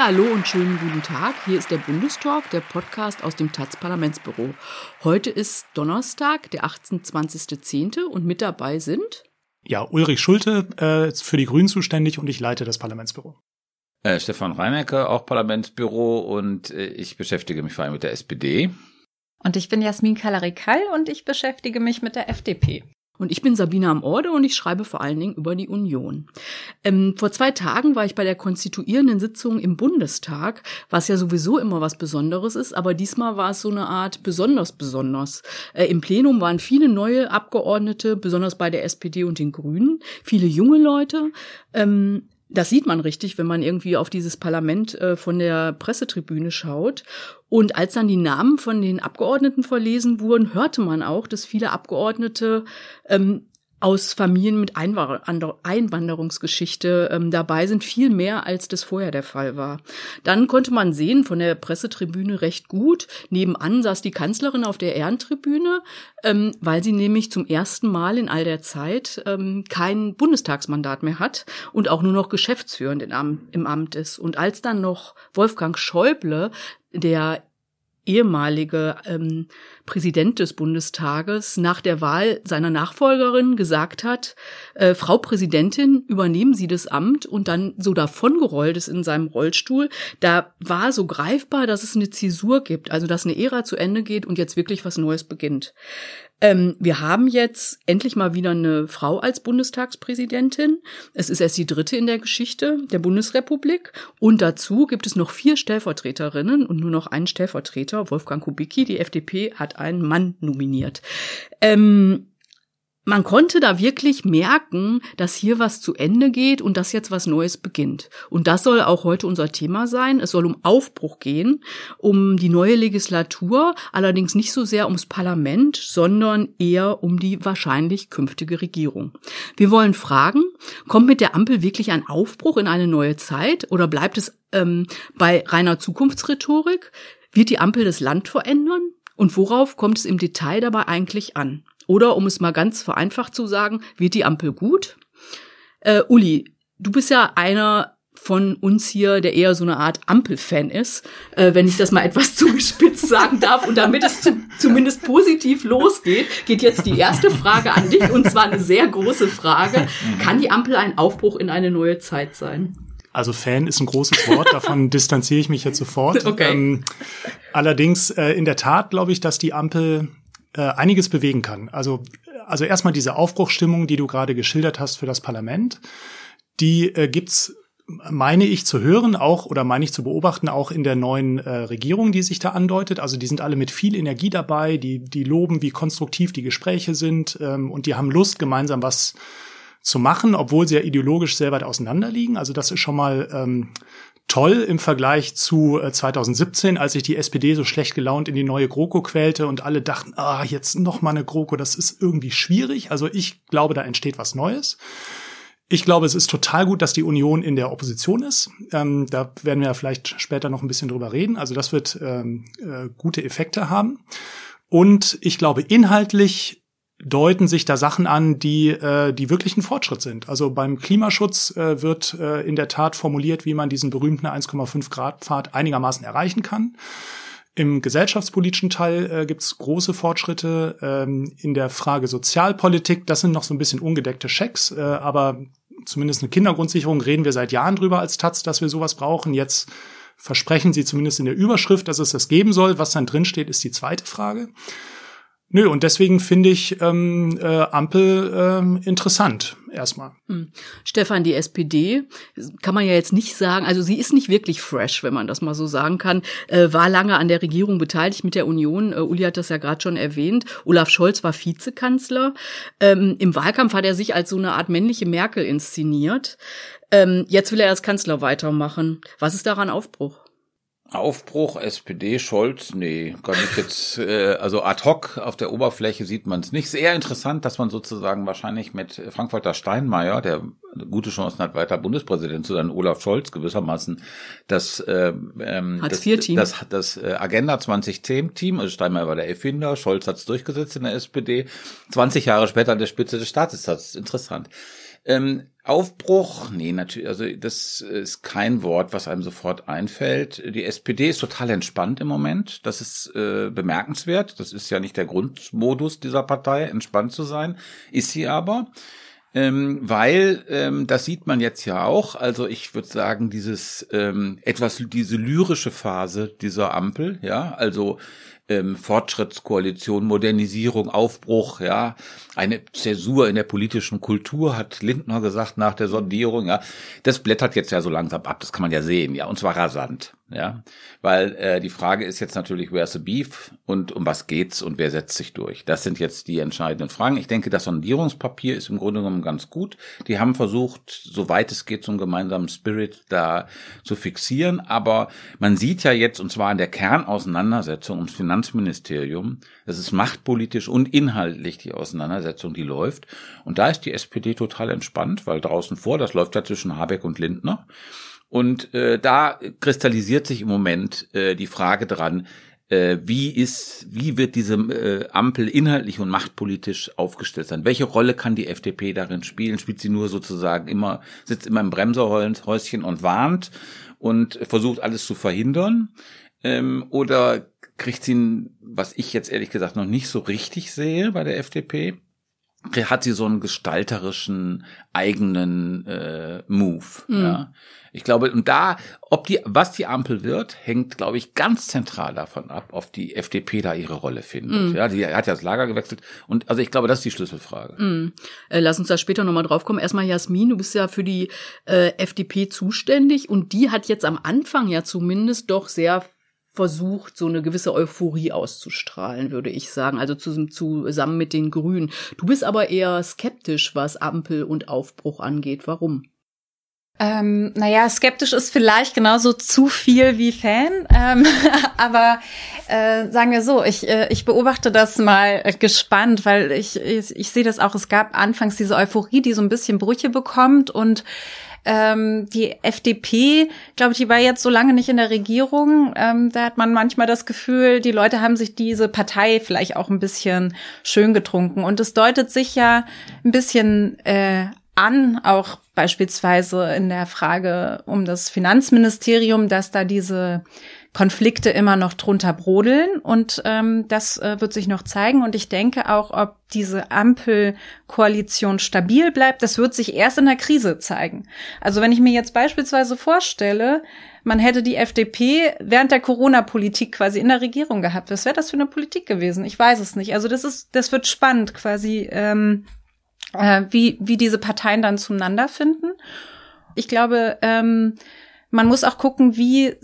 Ja, hallo und schönen guten Tag. Hier ist der Bundestalk, der Podcast aus dem taz Parlamentsbüro. Heute ist Donnerstag, der 28.10. und mit dabei sind ja, Ulrich Schulte äh, für die Grünen zuständig und ich leite das Parlamentsbüro. Äh, Stefan Reimerke, auch Parlamentsbüro und äh, ich beschäftige mich vor allem mit der SPD. Und ich bin Jasmin Kalarikal und ich beschäftige mich mit der FDP. Und ich bin Sabine am Orde und ich schreibe vor allen Dingen über die Union. Ähm, vor zwei Tagen war ich bei der konstituierenden Sitzung im Bundestag, was ja sowieso immer was Besonderes ist, aber diesmal war es so eine Art besonders besonders. Äh, Im Plenum waren viele neue Abgeordnete, besonders bei der SPD und den Grünen, viele junge Leute. Ähm, das sieht man richtig, wenn man irgendwie auf dieses Parlament äh, von der Pressetribüne schaut. Und als dann die Namen von den Abgeordneten verlesen wurden, hörte man auch, dass viele Abgeordnete ähm, aus Familien mit Einwanderungsgeschichte ähm, dabei sind, viel mehr als das vorher der Fall war. Dann konnte man sehen von der Pressetribüne recht gut, nebenan saß die Kanzlerin auf der Ehrentribüne, ähm, weil sie nämlich zum ersten Mal in all der Zeit ähm, kein Bundestagsmandat mehr hat und auch nur noch geschäftsführend im Amt ist. Und als dann noch Wolfgang Schäuble der ehemalige ähm, Präsident des Bundestages nach der Wahl seiner Nachfolgerin gesagt hat, äh, Frau Präsidentin, übernehmen Sie das Amt und dann so davongerollt ist in seinem Rollstuhl, da war so greifbar, dass es eine Zäsur gibt, also dass eine Ära zu Ende geht und jetzt wirklich was Neues beginnt. Ähm, wir haben jetzt endlich mal wieder eine Frau als Bundestagspräsidentin. Es ist erst die dritte in der Geschichte der Bundesrepublik. Und dazu gibt es noch vier Stellvertreterinnen und nur noch einen Stellvertreter. Wolfgang Kubicki, die FDP, hat einen Mann nominiert. Ähm, man konnte da wirklich merken, dass hier was zu Ende geht und dass jetzt was Neues beginnt. Und das soll auch heute unser Thema sein. Es soll um Aufbruch gehen, um die neue Legislatur, allerdings nicht so sehr ums Parlament, sondern eher um die wahrscheinlich künftige Regierung. Wir wollen fragen, kommt mit der Ampel wirklich ein Aufbruch in eine neue Zeit oder bleibt es ähm, bei reiner Zukunftsrhetorik? Wird die Ampel das Land verändern? Und worauf kommt es im Detail dabei eigentlich an? Oder um es mal ganz vereinfacht zu sagen, wird die Ampel gut? Äh, Uli, du bist ja einer von uns hier, der eher so eine Art Ampel-Fan ist, äh, wenn ich das mal etwas zugespitzt sagen darf. Und damit es zu, zumindest positiv losgeht, geht jetzt die erste Frage an dich, und zwar eine sehr große Frage. Kann die Ampel ein Aufbruch in eine neue Zeit sein? Also Fan ist ein großes Wort, davon distanziere ich mich jetzt sofort. Okay. Ähm, allerdings äh, in der Tat glaube ich, dass die Ampel äh, einiges bewegen kann. Also, also erstmal diese Aufbruchsstimmung, die du gerade geschildert hast für das Parlament, die äh, gibt's meine ich zu hören, auch oder meine ich zu beobachten, auch in der neuen äh, Regierung, die sich da andeutet. Also die sind alle mit viel Energie dabei, die, die loben, wie konstruktiv die Gespräche sind ähm, und die haben Lust, gemeinsam was zu machen, obwohl sie ja ideologisch sehr weit auseinander liegen. Also das ist schon mal ähm, toll im Vergleich zu 2017, äh, als sich die SPD so schlecht gelaunt in die neue GroKo quälte und alle dachten, ah, jetzt noch mal eine GroKo, das ist irgendwie schwierig. Also ich glaube, da entsteht was Neues. Ich glaube, es ist total gut, dass die Union in der Opposition ist. Ähm, da werden wir ja vielleicht später noch ein bisschen drüber reden. Also das wird ähm, äh, gute Effekte haben. Und ich glaube, inhaltlich deuten sich da Sachen an, die, äh, die wirklich ein Fortschritt sind. Also beim Klimaschutz äh, wird äh, in der Tat formuliert, wie man diesen berühmten 1,5 Grad Pfad einigermaßen erreichen kann. Im gesellschaftspolitischen Teil äh, gibt es große Fortschritte. Ähm, in der Frage Sozialpolitik, das sind noch so ein bisschen ungedeckte Schecks, äh, aber zumindest eine Kindergrundsicherung reden wir seit Jahren drüber als Taz, dass wir sowas brauchen. Jetzt versprechen sie zumindest in der Überschrift, dass es das geben soll. Was dann drinsteht, ist die zweite Frage. Nö, und deswegen finde ich ähm, äh, Ampel ähm, interessant erstmal. Hm. Stefan, die SPD kann man ja jetzt nicht sagen, also sie ist nicht wirklich fresh, wenn man das mal so sagen kann, äh, war lange an der Regierung beteiligt mit der Union. Äh, Uli hat das ja gerade schon erwähnt. Olaf Scholz war Vizekanzler. Ähm, Im Wahlkampf hat er sich als so eine Art männliche Merkel inszeniert. Ähm, jetzt will er als Kanzler weitermachen. Was ist daran Aufbruch? Aufbruch, SPD, Scholz, nee, kann ich jetzt, äh, also ad hoc auf der Oberfläche sieht man es nicht. Sehr interessant, dass man sozusagen wahrscheinlich mit Frank-Walter Steinmeier, der gute Chancen hat, weiter Bundespräsident zu sein, Olaf Scholz gewissermaßen, das, äh, ähm, das, das, das, äh, Agenda 2010-Team, also Steinmeier war der Erfinder, Scholz hat es durchgesetzt in der SPD, 20 Jahre später an der Spitze des Staates, das ist interessant. Ähm, Aufbruch, nee, natürlich, also das ist kein Wort, was einem sofort einfällt. Die SPD ist total entspannt im Moment. Das ist äh, bemerkenswert. Das ist ja nicht der Grundmodus dieser Partei, entspannt zu sein. Ist sie aber. Ähm, weil ähm, das sieht man jetzt ja auch. Also ich würde sagen, dieses ähm, etwas diese lyrische Phase dieser Ampel, ja, also ähm, Fortschrittskoalition, Modernisierung, Aufbruch, ja, eine Zäsur in der politischen Kultur, hat Lindner gesagt nach der Sondierung, ja. Das blättert jetzt ja so langsam ab, das kann man ja sehen, ja, und zwar rasant. Ja, weil äh, die Frage ist jetzt natürlich, where's the beef und um was geht's und wer setzt sich durch? Das sind jetzt die entscheidenden Fragen. Ich denke, das Sondierungspapier ist im Grunde genommen ganz gut. Die haben versucht, soweit es geht, so gemeinsamen Spirit da zu fixieren. Aber man sieht ja jetzt, und zwar in der Kernauseinandersetzung ums Finanzministerium, das ist machtpolitisch und inhaltlich die Auseinandersetzung, die läuft. Und da ist die SPD total entspannt, weil draußen vor, das läuft ja zwischen Habeck und Lindner. Und äh, da kristallisiert sich im Moment äh, die Frage dran, äh, wie ist, wie wird diese äh, Ampel inhaltlich und machtpolitisch aufgestellt sein? Welche Rolle kann die FDP darin spielen? Spielt sie nur sozusagen immer, sitzt immer im Bremserhäuschen und warnt und versucht alles zu verhindern? Ähm, oder kriegt sie, was ich jetzt ehrlich gesagt noch nicht so richtig sehe bei der FDP, hat sie so einen gestalterischen eigenen äh, Move. Mhm. Ja. Ich glaube, und da, ob die, was die Ampel wird, hängt, glaube ich, ganz zentral davon ab, ob die FDP da ihre Rolle findet. Mm. Ja, die hat ja das Lager gewechselt. Und also ich glaube, das ist die Schlüsselfrage. Mm. Äh, lass uns da später nochmal drauf kommen. Erstmal Jasmin, du bist ja für die äh, FDP zuständig und die hat jetzt am Anfang ja zumindest doch sehr versucht, so eine gewisse Euphorie auszustrahlen, würde ich sagen. Also zusammen mit den Grünen. Du bist aber eher skeptisch, was Ampel und Aufbruch angeht. Warum? Ähm, naja, skeptisch ist vielleicht genauso zu viel wie Fan, ähm, aber äh, sagen wir so, ich, äh, ich beobachte das mal gespannt, weil ich, ich, ich sehe das auch, es gab anfangs diese Euphorie, die so ein bisschen Brüche bekommt und ähm, die FDP, glaube ich, die war jetzt so lange nicht in der Regierung. Ähm, da hat man manchmal das Gefühl, die Leute haben sich diese Partei vielleicht auch ein bisschen schön getrunken. Und es deutet sich ja ein bisschen äh, an, auch beispielsweise in der Frage um das Finanzministerium, dass da diese Konflikte immer noch drunter brodeln und ähm, das äh, wird sich noch zeigen und ich denke auch, ob diese Ampelkoalition stabil bleibt, das wird sich erst in der Krise zeigen. Also wenn ich mir jetzt beispielsweise vorstelle, man hätte die FDP während der Corona-Politik quasi in der Regierung gehabt, was wäre das für eine Politik gewesen? Ich weiß es nicht. Also das ist, das wird spannend quasi. Ähm, äh, wie, wie diese Parteien dann zueinander finden. Ich glaube, ähm, man muss auch gucken, wie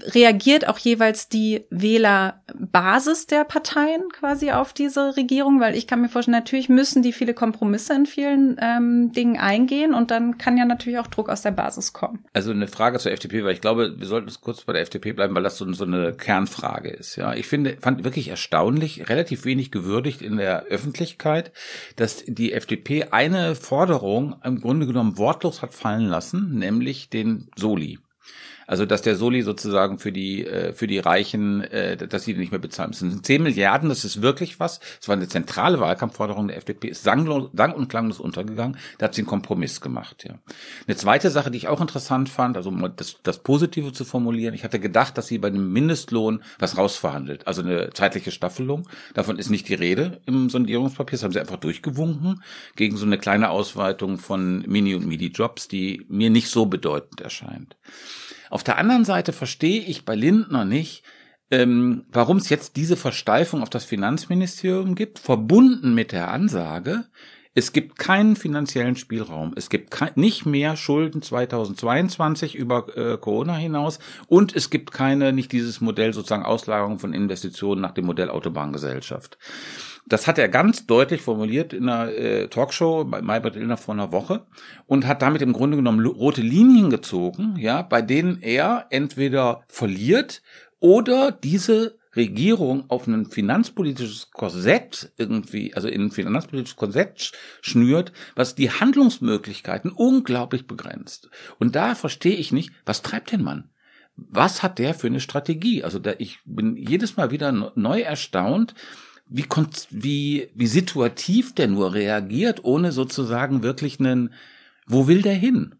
reagiert auch jeweils die Wählerbasis der Parteien quasi auf diese Regierung, weil ich kann mir vorstellen, natürlich müssen die viele Kompromisse in vielen ähm, Dingen eingehen und dann kann ja natürlich auch Druck aus der Basis kommen. Also eine Frage zur FDP, weil ich glaube, wir sollten kurz bei der FDP bleiben, weil das so, so eine Kernfrage ist. Ja, ich finde, fand wirklich erstaunlich, relativ wenig gewürdigt in der Öffentlichkeit, dass die FDP eine Forderung im Grunde genommen wortlos hat fallen lassen, nämlich den Soli. Also dass der Soli sozusagen für die äh, für die Reichen, äh, dass sie nicht mehr bezahlen müssen. Das sind 10 Milliarden, das ist wirklich was. Das war eine zentrale Wahlkampfforderung der FDP, ist sang, und klanglos untergegangen. Da hat sie einen Kompromiss gemacht. Ja. Eine zweite Sache, die ich auch interessant fand, also um das, das Positive zu formulieren, ich hatte gedacht, dass sie bei dem Mindestlohn was rausverhandelt, also eine zeitliche Staffelung. Davon ist nicht die Rede im Sondierungspapier, das haben sie einfach durchgewunken gegen so eine kleine Ausweitung von Mini- und Midi-Jobs, die mir nicht so bedeutend erscheint. Auf der anderen Seite verstehe ich bei Lindner nicht, ähm, warum es jetzt diese Versteifung auf das Finanzministerium gibt, verbunden mit der Ansage, es gibt keinen finanziellen Spielraum. Es gibt kein, nicht mehr Schulden 2022 über äh, Corona hinaus und es gibt keine, nicht dieses Modell sozusagen Auslagerung von Investitionen nach dem Modell Autobahngesellschaft. Das hat er ganz deutlich formuliert in einer äh, Talkshow bei Maybrit Illner vor einer Woche und hat damit im Grunde genommen rote Linien gezogen, ja, bei denen er entweder verliert oder diese Regierung auf ein finanzpolitisches Korsett irgendwie, also in ein finanzpolitisches Korsett schnürt, was die Handlungsmöglichkeiten unglaublich begrenzt. Und da verstehe ich nicht, was treibt den Mann? Was hat der für eine Strategie? Also da, ich bin jedes Mal wieder neu erstaunt, wie, wie, wie situativ der nur reagiert, ohne sozusagen wirklich einen, wo will der hin?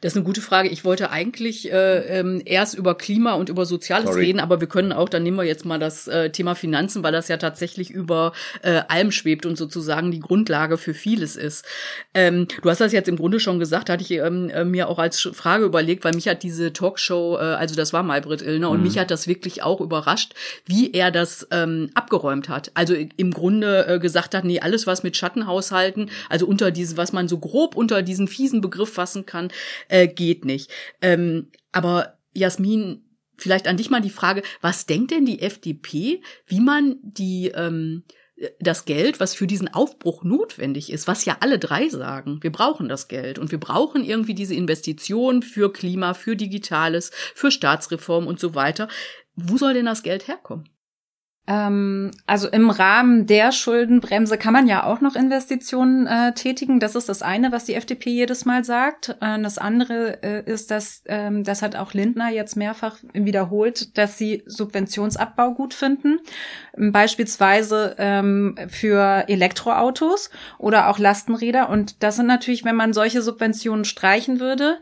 Das ist eine gute Frage. Ich wollte eigentlich äh, ähm, erst über Klima und über Soziales Sorry. reden, aber wir können auch, dann nehmen wir jetzt mal das äh, Thema Finanzen, weil das ja tatsächlich über äh, allem schwebt und sozusagen die Grundlage für vieles ist. Ähm, du hast das jetzt im Grunde schon gesagt, hatte ich ähm, äh, mir auch als Frage überlegt, weil mich hat diese Talkshow, äh, also das war Maybrit Illner, mhm. und mich hat das wirklich auch überrascht, wie er das ähm, abgeräumt hat. Also im Grunde äh, gesagt hat, nee, alles was mit Schattenhaushalten, also unter diese, was man so grob unter diesen fiesen Begriff fassen kann, äh, geht nicht. Ähm, aber Jasmin, vielleicht an dich mal die Frage, was denkt denn die FDP, wie man die ähm, das Geld, was für diesen Aufbruch notwendig ist, was ja alle drei sagen, wir brauchen das Geld und wir brauchen irgendwie diese Investition für Klima, für Digitales, für Staatsreform und so weiter. Wo soll denn das Geld herkommen? Ähm, also im Rahmen der Schuldenbremse kann man ja auch noch Investitionen äh, tätigen. Das ist das eine, was die FDP jedes Mal sagt. Äh, das andere äh, ist, dass ähm, das hat auch Lindner jetzt mehrfach wiederholt, dass sie Subventionsabbau gut finden, beispielsweise ähm, für Elektroautos oder auch Lastenräder. Und das sind natürlich, wenn man solche Subventionen streichen würde,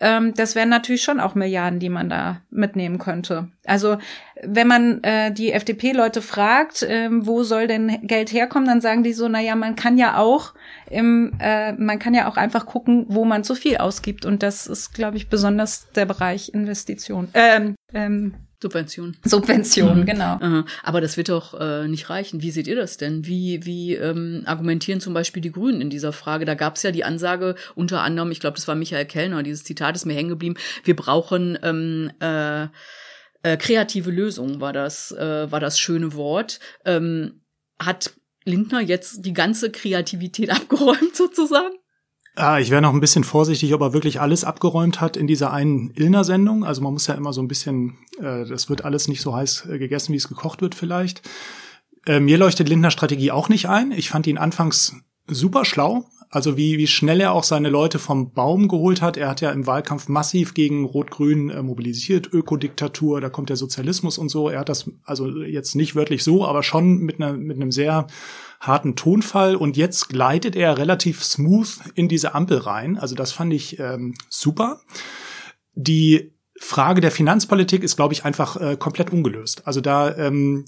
ähm, das wären natürlich schon auch Milliarden, die man da mitnehmen könnte. Also wenn man äh, die FDP-Leute fragt, ähm, wo soll denn Geld herkommen, dann sagen die so, na ja, man kann ja auch im, äh, man kann ja auch einfach gucken, wo man zu viel ausgibt. Und das ist, glaube ich, besonders der Bereich Investition. Ähm, ähm, Subvention. Subvention, mhm. genau. Aber das wird doch äh, nicht reichen. Wie seht ihr das denn? Wie, wie ähm, argumentieren zum Beispiel die Grünen in dieser Frage? Da gab es ja die Ansage, unter anderem, ich glaube, das war Michael Kellner, dieses Zitat ist mir hängen geblieben, wir brauchen ähm, äh, äh, kreative Lösungen, war das, äh, war das schöne Wort. Ähm, hat Lindner jetzt die ganze Kreativität abgeräumt sozusagen? Ah, ich wäre noch ein bisschen vorsichtig, ob er wirklich alles abgeräumt hat in dieser einen Illner-Sendung. Also man muss ja immer so ein bisschen, äh, das wird alles nicht so heiß äh, gegessen, wie es gekocht wird vielleicht. Äh, mir leuchtet Lindner Strategie auch nicht ein. Ich fand ihn anfangs super schlau. Also wie, wie schnell er auch seine Leute vom Baum geholt hat. Er hat ja im Wahlkampf massiv gegen Rot-Grün äh, mobilisiert, Ökodiktatur, da kommt der Sozialismus und so. Er hat das also jetzt nicht wörtlich so, aber schon mit, einer, mit einem sehr harten Tonfall und jetzt gleitet er relativ smooth in diese Ampel rein. Also das fand ich ähm, super. Die Frage der Finanzpolitik ist, glaube ich, einfach äh, komplett ungelöst. Also da ähm,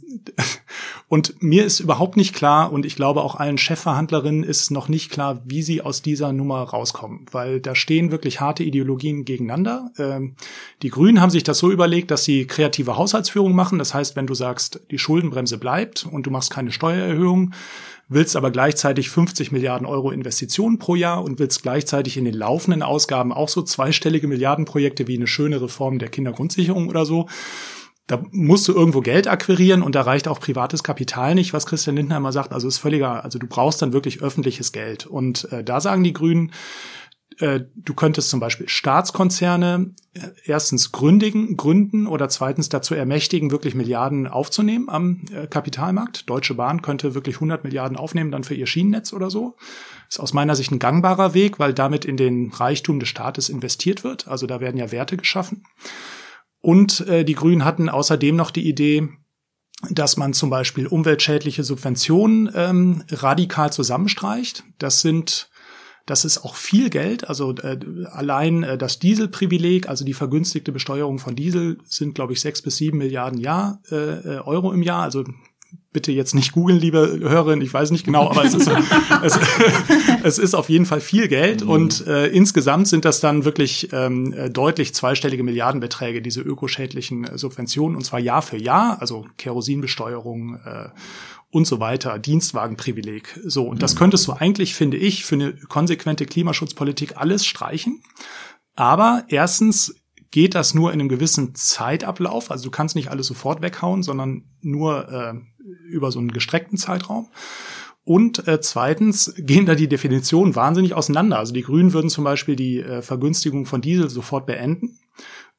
und mir ist überhaupt nicht klar und ich glaube auch allen Chefverhandlerinnen ist noch nicht klar, wie sie aus dieser Nummer rauskommen, weil da stehen wirklich harte Ideologien gegeneinander. Ähm, die Grünen haben sich das so überlegt, dass sie kreative Haushaltsführung machen. Das heißt, wenn du sagst, die Schuldenbremse bleibt und du machst keine Steuererhöhung, willst aber gleichzeitig 50 Milliarden Euro Investitionen pro Jahr und willst gleichzeitig in den laufenden Ausgaben auch so zweistellige Milliardenprojekte wie eine schöne Reform der Kindergrundsicherung oder so. Da musst du irgendwo Geld akquirieren und da reicht auch privates Kapital nicht, was Christian Lindner immer sagt. Also ist völliger, also du brauchst dann wirklich öffentliches Geld. Und äh, da sagen die Grünen, äh, du könntest zum Beispiel Staatskonzerne äh, erstens gründigen, gründen oder zweitens dazu ermächtigen, wirklich Milliarden aufzunehmen am äh, Kapitalmarkt. Deutsche Bahn könnte wirklich 100 Milliarden aufnehmen, dann für ihr Schienennetz oder so. Ist aus meiner Sicht ein gangbarer Weg, weil damit in den Reichtum des Staates investiert wird. Also da werden ja Werte geschaffen. Und äh, die Grünen hatten außerdem noch die Idee, dass man zum Beispiel umweltschädliche Subventionen ähm, radikal zusammenstreicht. Das sind das ist auch viel Geld. Also äh, allein äh, das Dieselprivileg, also die vergünstigte Besteuerung von Diesel, sind, glaube ich, sechs bis sieben Milliarden Jahr, äh, äh, Euro im Jahr. Also bitte jetzt nicht googeln, liebe Hörerin, ich weiß nicht genau, aber es ist, es, es, ist auf jeden Fall viel Geld mhm. und äh, insgesamt sind das dann wirklich ähm, äh, deutlich zweistellige Milliardenbeträge, diese ökoschädlichen Subventionen und zwar Jahr für Jahr, also Kerosinbesteuerung äh, und so weiter, Dienstwagenprivileg. So, und das könntest du eigentlich, finde ich, für eine konsequente Klimaschutzpolitik alles streichen. Aber erstens geht das nur in einem gewissen Zeitablauf. Also du kannst nicht alles sofort weghauen, sondern nur äh, über so einen gestreckten Zeitraum. Und äh, zweitens gehen da die Definitionen wahnsinnig auseinander. Also die Grünen würden zum Beispiel die äh, Vergünstigung von Diesel sofort beenden.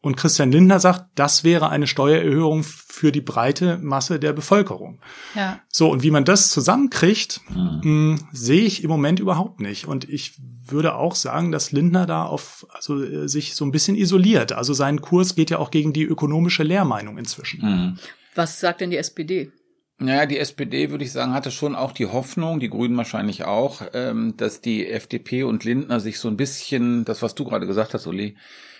Und Christian Lindner sagt, das wäre eine Steuererhöhung für die breite Masse der Bevölkerung. Ja. So, und wie man das zusammenkriegt, mh, sehe ich im Moment überhaupt nicht. Und ich würde auch sagen, dass Lindner da auf, also äh, sich so ein bisschen isoliert. Also sein Kurs geht ja auch gegen die ökonomische Lehrmeinung inzwischen. Was sagt denn die SPD? Naja, die SPD, würde ich sagen, hatte schon auch die Hoffnung, die Grünen wahrscheinlich auch, ähm, dass die FDP und Lindner sich so ein bisschen, das, was du gerade gesagt hast, Uli,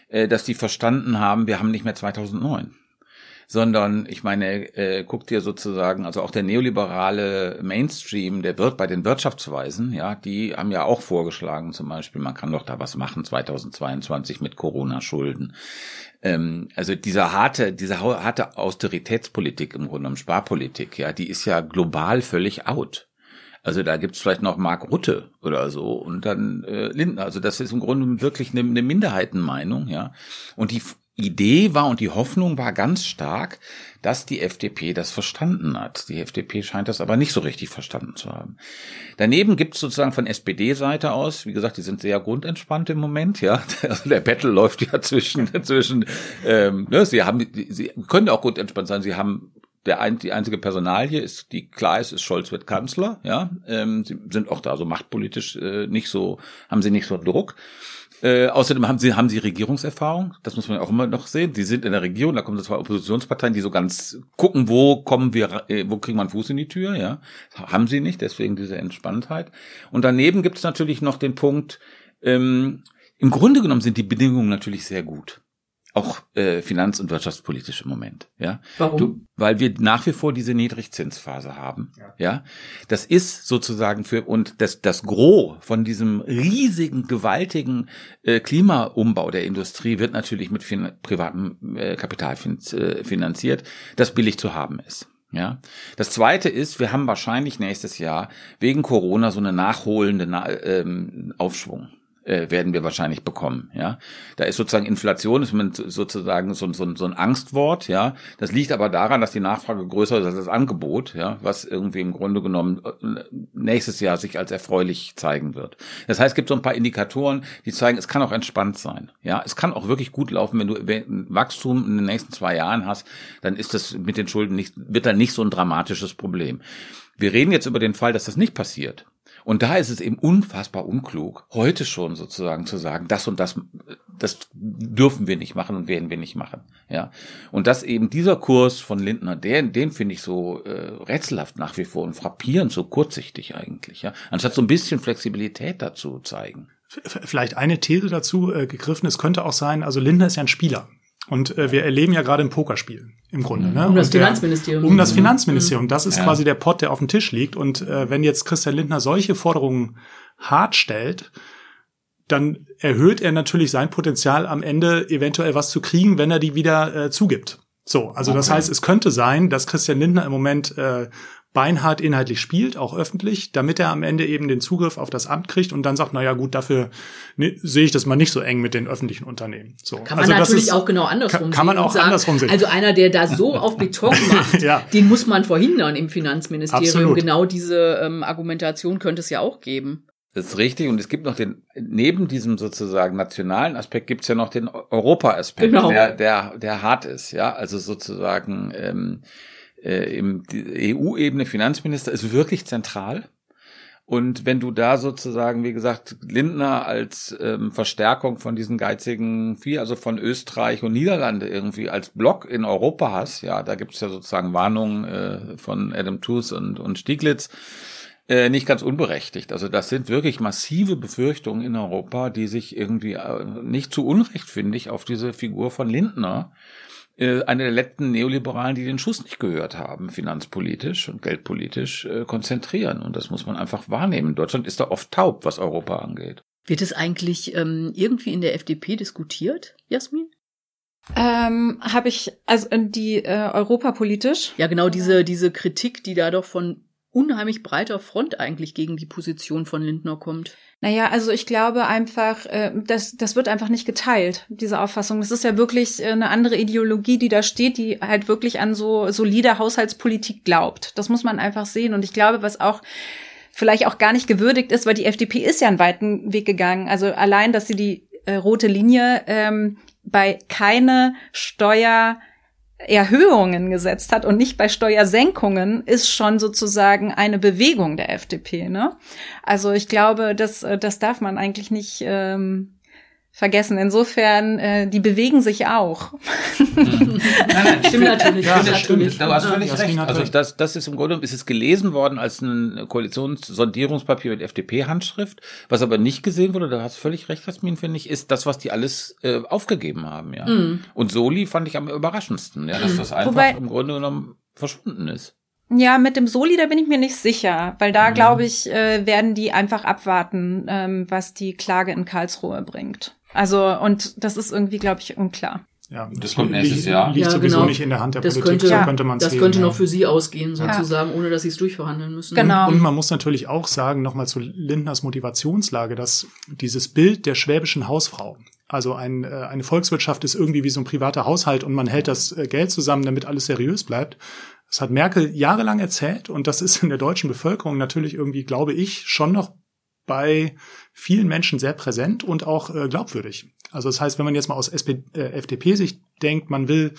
äh, dass die verstanden haben, wir haben nicht mehr 2009 sondern ich meine, äh, guck dir sozusagen, also auch der neoliberale Mainstream, der wird bei den Wirtschaftsweisen, ja, die haben ja auch vorgeschlagen, zum Beispiel, man kann doch da was machen 2022 mit Corona-Schulden. Ähm, also dieser harte, diese harte Austeritätspolitik im Grunde genommen, Sparpolitik, ja, die ist ja global völlig out. Also da gibt's vielleicht noch Mark Rutte oder so und dann äh, Lindner. Also das ist im Grunde wirklich eine, eine Minderheitenmeinung, ja. Und die Idee war und die Hoffnung war ganz stark, dass die FDP das verstanden hat. Die FDP scheint das aber nicht so richtig verstanden zu haben. Daneben gibt's sozusagen von SPD-Seite aus, wie gesagt, die sind sehr grundentspannt im Moment, ja. Also der Battle läuft ja zwischen, zwischen, ähm, ne, sie haben, sie können auch gut entspannt sein, sie haben der ein, die einzige Personalie ist, die klar ist, ist Scholz wird Kanzler, ja. Ähm, sie sind auch da so machtpolitisch äh, nicht so, haben sie nicht so Druck. Äh, außerdem haben sie, haben sie Regierungserfahrung. Das muss man auch immer noch sehen. Sie sind in der Regierung, da kommen so zwei Oppositionsparteien, die so ganz gucken, wo kommen wir, äh, wo kriegen wir einen Fuß in die Tür, ja. Haben sie nicht, deswegen diese Entspanntheit. Und daneben gibt es natürlich noch den Punkt, ähm, im Grunde genommen sind die Bedingungen natürlich sehr gut. Auch äh, finanz- und wirtschaftspolitisch im Moment, ja. Warum? Du, weil wir nach wie vor diese Niedrigzinsphase haben, ja. Das ist sozusagen für und das das Gros von diesem riesigen, gewaltigen äh, Klimaumbau der Industrie wird natürlich mit fin privatem äh, Kapital fin äh, finanziert, das billig zu haben ist. Ja. Das zweite ist, wir haben wahrscheinlich nächstes Jahr wegen Corona so eine nachholende Na ähm, Aufschwung äh, werden wir wahrscheinlich bekommen, ja. Da ist sozusagen Inflation, ist sozusagen so, so, so ein Angstwort, ja. Das liegt aber daran, dass die Nachfrage größer ist als das Angebot, ja, was irgendwie im Grunde genommen äh, nächstes Jahr sich als erfreulich zeigen wird. Das heißt, es gibt so ein paar Indikatoren, die zeigen, es kann auch entspannt sein, ja. Es kann auch wirklich gut laufen, wenn du Wachstum in den nächsten zwei Jahren hast, dann ist das mit den Schulden nicht, wird dann nicht so ein dramatisches Problem. Wir reden jetzt über den Fall, dass das nicht passiert. Und da ist es eben unfassbar unklug, heute schon sozusagen zu sagen, das und das, das dürfen wir nicht machen und werden wir nicht machen. Ja. Und dass eben dieser Kurs von Lindner, den, den finde ich so äh, rätselhaft nach wie vor und frappierend, so kurzsichtig eigentlich, ja. Anstatt so ein bisschen Flexibilität dazu zeigen. Vielleicht eine These dazu äh, gegriffen, es könnte auch sein, also Lindner ist ja ein Spieler. Und äh, wir erleben ja gerade ein Pokerspiel im Grunde. Ne? Um das der- Finanzministerium. Um das Finanzministerium. Das ist Ja. quasi der Pot, der auf dem Tisch liegt. Und äh, wenn jetzt Christian Lindner solche Forderungen hart stellt, dann erhöht er natürlich sein Potenzial am Ende eventuell was zu kriegen, wenn er die wieder äh, zugibt. So, also das Okay. heißt, es könnte sein, dass Christian Lindner im Moment äh, beinhart inhaltlich spielt, auch öffentlich, damit er am Ende eben den Zugriff auf das Amt kriegt und dann sagt, na ja, gut, dafür ne, sehe ich das mal nicht so eng mit den öffentlichen Unternehmen. So, Kann man also das natürlich ist- auch genau andersrum kann, sehen. kann man auch sagen, andersrum sehen. Also einer, der da so auf Beton macht, Ja. den muss man verhindern im Finanzministerium. Absolut. Genau diese ähm, Argumentation könnte es ja auch geben. Das ist richtig. Und es gibt noch den, neben diesem sozusagen nationalen Aspekt gibt's ja noch den Europa-Aspekt, Genau. der, der, der hart ist, ja. Also sozusagen, ähm, äh, im EU-Ebene Finanzminister ist wirklich zentral. Und wenn du da sozusagen, wie gesagt, Lindner als ähm, Verstärkung von diesen geizigen vier, also von Österreich und Niederlande irgendwie als Block in Europa hast, ja, da gibt's ja sozusagen Warnungen äh, von Adam Tooze und, und Stieglitz, äh, nicht ganz unberechtigt. Also das sind wirklich massive Befürchtungen in Europa, die sich irgendwie äh, nicht zu Unrecht, finde ich, auf diese Figur von Lindner, äh, eine der letzten Neoliberalen, die den Schuss nicht gehört haben, finanzpolitisch und geldpolitisch, äh, konzentrieren. Und das muss man einfach wahrnehmen. Deutschland ist da oft taub, was Europa angeht. Wird es eigentlich ähm, irgendwie in der FDP diskutiert, Jasmin? Ähm, Habe ich, also äh, die äh, europapolitisch. Ja, genau diese, diese Kritik, die da doch von unheimlich breiter Front eigentlich gegen die Position von Lindner kommt. Naja, also ich glaube einfach, äh, das, das wird einfach nicht geteilt, diese Auffassung. Das ist ja wirklich äh, eine andere Ideologie, die da steht, die halt wirklich an so solide Haushaltspolitik glaubt. Das muss man einfach sehen. Und ich glaube, was auch vielleicht auch gar nicht gewürdigt ist, weil die FDP ist ja einen weiten Weg gegangen. Also allein, dass sie die äh, rote Linie ähm, bei keine Steuer Erhöhungen gesetzt hat und nicht bei Steuersenkungen, ist schon sozusagen eine Bewegung der FDP. Ne? Also ich glaube, das, äh, das darf man eigentlich nicht ähm, vergessen. Insofern, äh, die bewegen sich auch. Nein, nein, Stimmt natürlich. Ja, stimmt das stimmt. natürlich. Du hast völlig Ja, recht. Also das, das ist im Grunde, ist es gelesen worden als ein Koalitionssondierungspapier mit FDP-Handschrift. Was aber nicht gesehen wurde, da hast du völlig recht, Jasmin, finde ich, ist das, was die alles äh, aufgegeben haben, ja. Mhm. Und Soli fand ich am überraschendsten, ja, dass das einfach Wobei- im Grunde genommen verschwunden ist. Ja, mit dem Soli, da bin ich mir nicht sicher, weil Mhm. da, glaube ich, äh, werden die einfach abwarten, ähm, was die Klage in Karlsruhe bringt. Also, und das ist irgendwie, glaube ich, unklar. Ja, Das kommt nächstes Jahr. Liegt Ja, sowieso genau. nicht in der Hand der Das Politik, könnte- so Ja. könnte man Das sehen, könnte ja. noch für sie ausgehen, sozusagen, ohne dass sie es durchverhandeln müssen. Genau. Und man muss natürlich auch sagen, nochmal zu Lindners Motivationslage, dass dieses Bild der schwäbischen Hausfrau, also ein, äh, eine Volkswirtschaft ist irgendwie wie so ein privater Haushalt und man hält das äh, Geld zusammen, damit alles seriös bleibt. Das hat Merkel jahrelang erzählt und das ist in der deutschen Bevölkerung natürlich irgendwie, glaube ich, schon noch bei vielen Menschen sehr präsent und auch äh, glaubwürdig. Also das heißt, wenn man jetzt mal aus äh, FDP-Sicht denkt, man will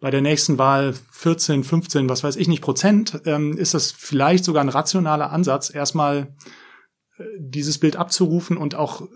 bei der nächsten Wahl 14, 15, was weiß ich nicht, Prozent, ähm, ist das vielleicht sogar ein rationaler Ansatz, erstmal äh, dieses Bild abzurufen und auch äh,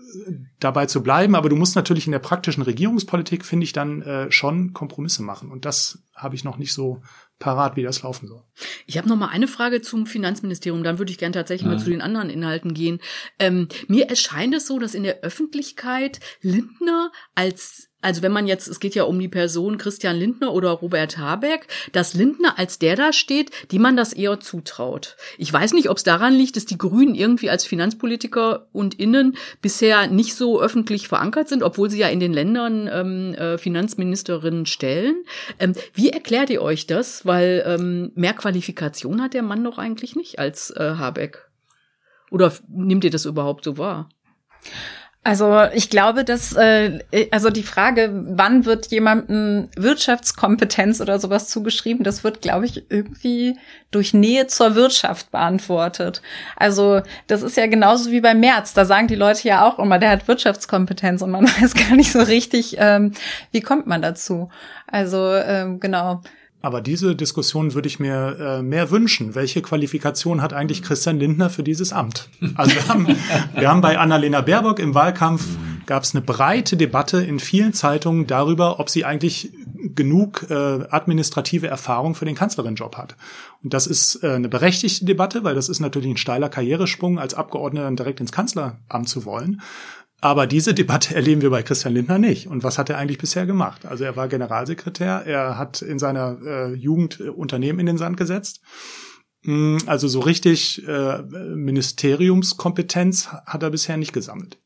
dabei zu bleiben. Aber du musst natürlich in der praktischen Regierungspolitik, finde ich, dann äh, schon Kompromisse machen. Und das habe ich noch nicht so parat, wie das laufen soll. Ich habe noch mal eine Frage zum Finanzministerium. Dann würde ich gerne tatsächlich Ja. mal zu den anderen Inhalten gehen. Ähm, mir erscheint es so, dass in der Öffentlichkeit Lindner als also wenn man jetzt, es geht ja um die Person Christian Lindner oder Robert Habeck, dass Lindner als der da steht, die man das eher zutraut. Ich weiß nicht, ob es daran liegt, dass die Grünen irgendwie als Finanzpolitiker und Innen bisher nicht so öffentlich verankert sind, obwohl sie ja in den Ländern ähm, äh, Finanzministerinnen stellen. Ähm, wie erklärt ihr euch das? Weil ähm, mehr Qualifikation hat der Mann doch eigentlich nicht als äh, Habeck. Oder nimmt ihr das überhaupt so wahr? Also ich glaube, dass äh, also die Frage, wann wird jemandem Wirtschaftskompetenz oder sowas zugeschrieben, das wird, glaube ich, irgendwie durch Nähe zur Wirtschaft beantwortet. Also das ist ja genauso wie beim März. Da sagen die Leute ja auch immer, der hat Wirtschaftskompetenz und man weiß gar nicht so richtig, ähm, wie kommt man dazu. Also ähm, genau. Aber diese Diskussion würde ich mir äh, mehr wünschen. Welche Qualifikation hat eigentlich Christian Lindner für dieses Amt? Also wir haben, wir haben bei Annalena Baerbock im Wahlkampf gab es eine breite Debatte in vielen Zeitungen darüber, ob sie eigentlich genug äh, administrative Erfahrung für den Kanzlerinjob hat. Und das ist äh, eine berechtigte Debatte, weil das ist natürlich ein steiler Karrieresprung, als Abgeordneter dann direkt ins Kanzleramt zu wollen. Aber diese Debatte erleben wir bei Christian Lindner nicht. Und was hat er eigentlich bisher gemacht? Also er war Generalsekretär, er hat in seiner äh, Jugend äh, Unternehmen in den Sand gesetzt. Mm, Also so richtig äh, Ministeriumskompetenz hat er bisher nicht gesammelt.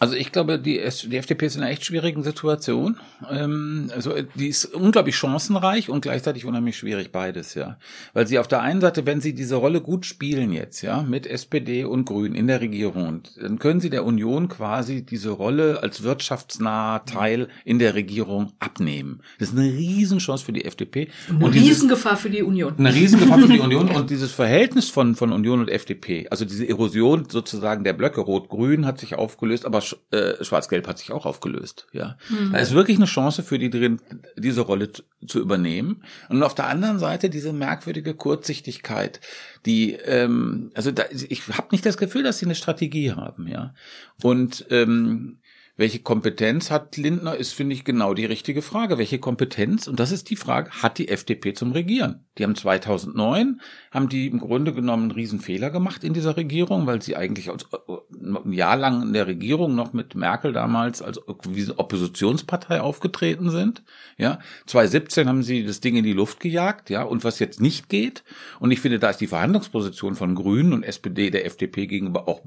Also ich glaube, die, die FDP ist in einer echt schwierigen Situation. Ähm, also die ist unglaublich chancenreich und gleichzeitig unheimlich schwierig beides, ja. Weil sie auf der einen Seite, wenn sie diese Rolle gut spielen jetzt, ja, mit SPD und Grünen in der Regierung, dann können sie der Union quasi diese Rolle als wirtschaftsnaher Teil in der Regierung abnehmen. Das ist eine Riesenchance für die FDP. Eine und dieses- Riesengefahr für die Union. eine Riesengefahr für die Union und dieses Verhältnis von, von Union und FDP, also diese Erosion sozusagen der Blöcke, Rot-Grün hat sich aufgelöst, aber äh, Schwarz-Gelb hat sich auch aufgelöst, ja. Da ist wirklich eine Chance für die drin, diese Rolle zu, zu übernehmen. Und auf der anderen Seite diese merkwürdige Kurzsichtigkeit, die, ähm, also da, ich habe nicht das Gefühl, dass sie eine Strategie haben, ja. Und ähm, welche Kompetenz hat Lindner, ist, finde ich, genau die richtige Frage. Welche Kompetenz? Und das ist die Frage, hat die FDP zum Regieren? Die haben 2009, haben die im Grunde genommen einen Riesenfehler gemacht in dieser Regierung, weil sie eigentlich als, ein Jahr lang in der Regierung noch mit Merkel damals als Oppositionspartei aufgetreten sind. Ja, 2017 haben sie das Ding in die Luft gejagt, ja, und was jetzt nicht geht. Und ich finde, da ist die Verhandlungsposition von Grünen und SPD der FDP gegenüber auch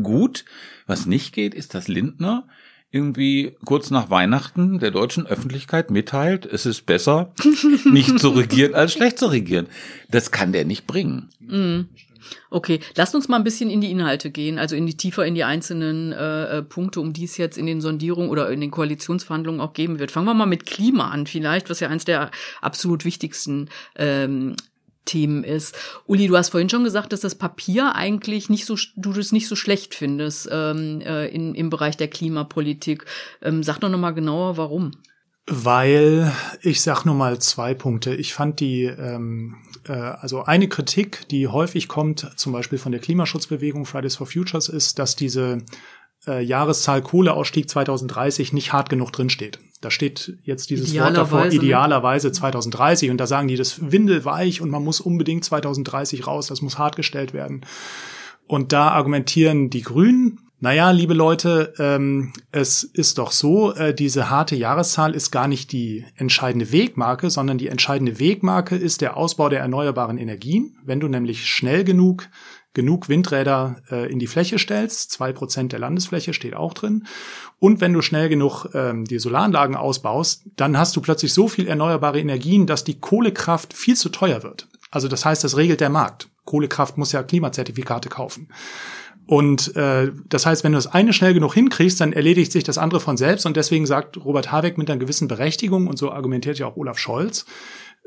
gut. Was nicht geht, ist, dass Lindner irgendwie kurz nach Weihnachten der deutschen Öffentlichkeit mitteilt, es ist besser, nicht zu regieren, als schlecht zu regieren. Das kann der nicht bringen. Mhm. Okay, lasst uns mal ein bisschen in die Inhalte gehen, also in die tiefer in die einzelnen äh, äh, Punkte, um die es jetzt in den Sondierungen oder in den Koalitionsverhandlungen auch geben wird. Fangen wir mal mit Klima an, vielleicht, was ja eins der absolut wichtigsten ähm, Themen ist. Uli, du hast vorhin schon gesagt, dass das Papier eigentlich nicht so, du das nicht so schlecht findest ähm, äh, in, im Bereich der Klimapolitik. Ähm, sag doch noch mal genauer, warum. Weil ich sag nur mal zwei Punkte. Ich fand die, ähm, äh, also eine Kritik, die häufig kommt, zum Beispiel von der Klimaschutzbewegung Fridays for Futures, ist, dass diese äh, Jahreszahl Kohleausstieg 2030 nicht hart genug drinsteht. Da steht jetzt dieses Wort davor, ne? idealerweise 2030. Und da sagen die, das windelweich und man muss unbedingt 2030 raus, das muss hart gestellt werden. Und da argumentieren die Grünen, naja, liebe Leute, ähm, es ist doch so, äh, diese harte Jahreszahl ist gar nicht die entscheidende Wegmarke, sondern die entscheidende Wegmarke ist der Ausbau der erneuerbaren Energien. Wenn du nämlich schnell genug genug Windräder äh, in die Fläche stellst, zwei Prozent der Landesfläche steht auch drin, und wenn du schnell genug ähm, die Solaranlagen ausbaust, dann hast du plötzlich so viel erneuerbare Energien, dass die Kohlekraft viel zu teuer wird. Also das heißt, das regelt der Markt. Kohlekraft muss ja Klimazertifikate kaufen. Und äh, das heißt, wenn du das eine schnell genug hinkriegst, dann erledigt sich das andere von selbst. Und deswegen sagt Robert Habeck mit einer gewissen Berechtigung, und so argumentiert ja auch Olaf Scholz,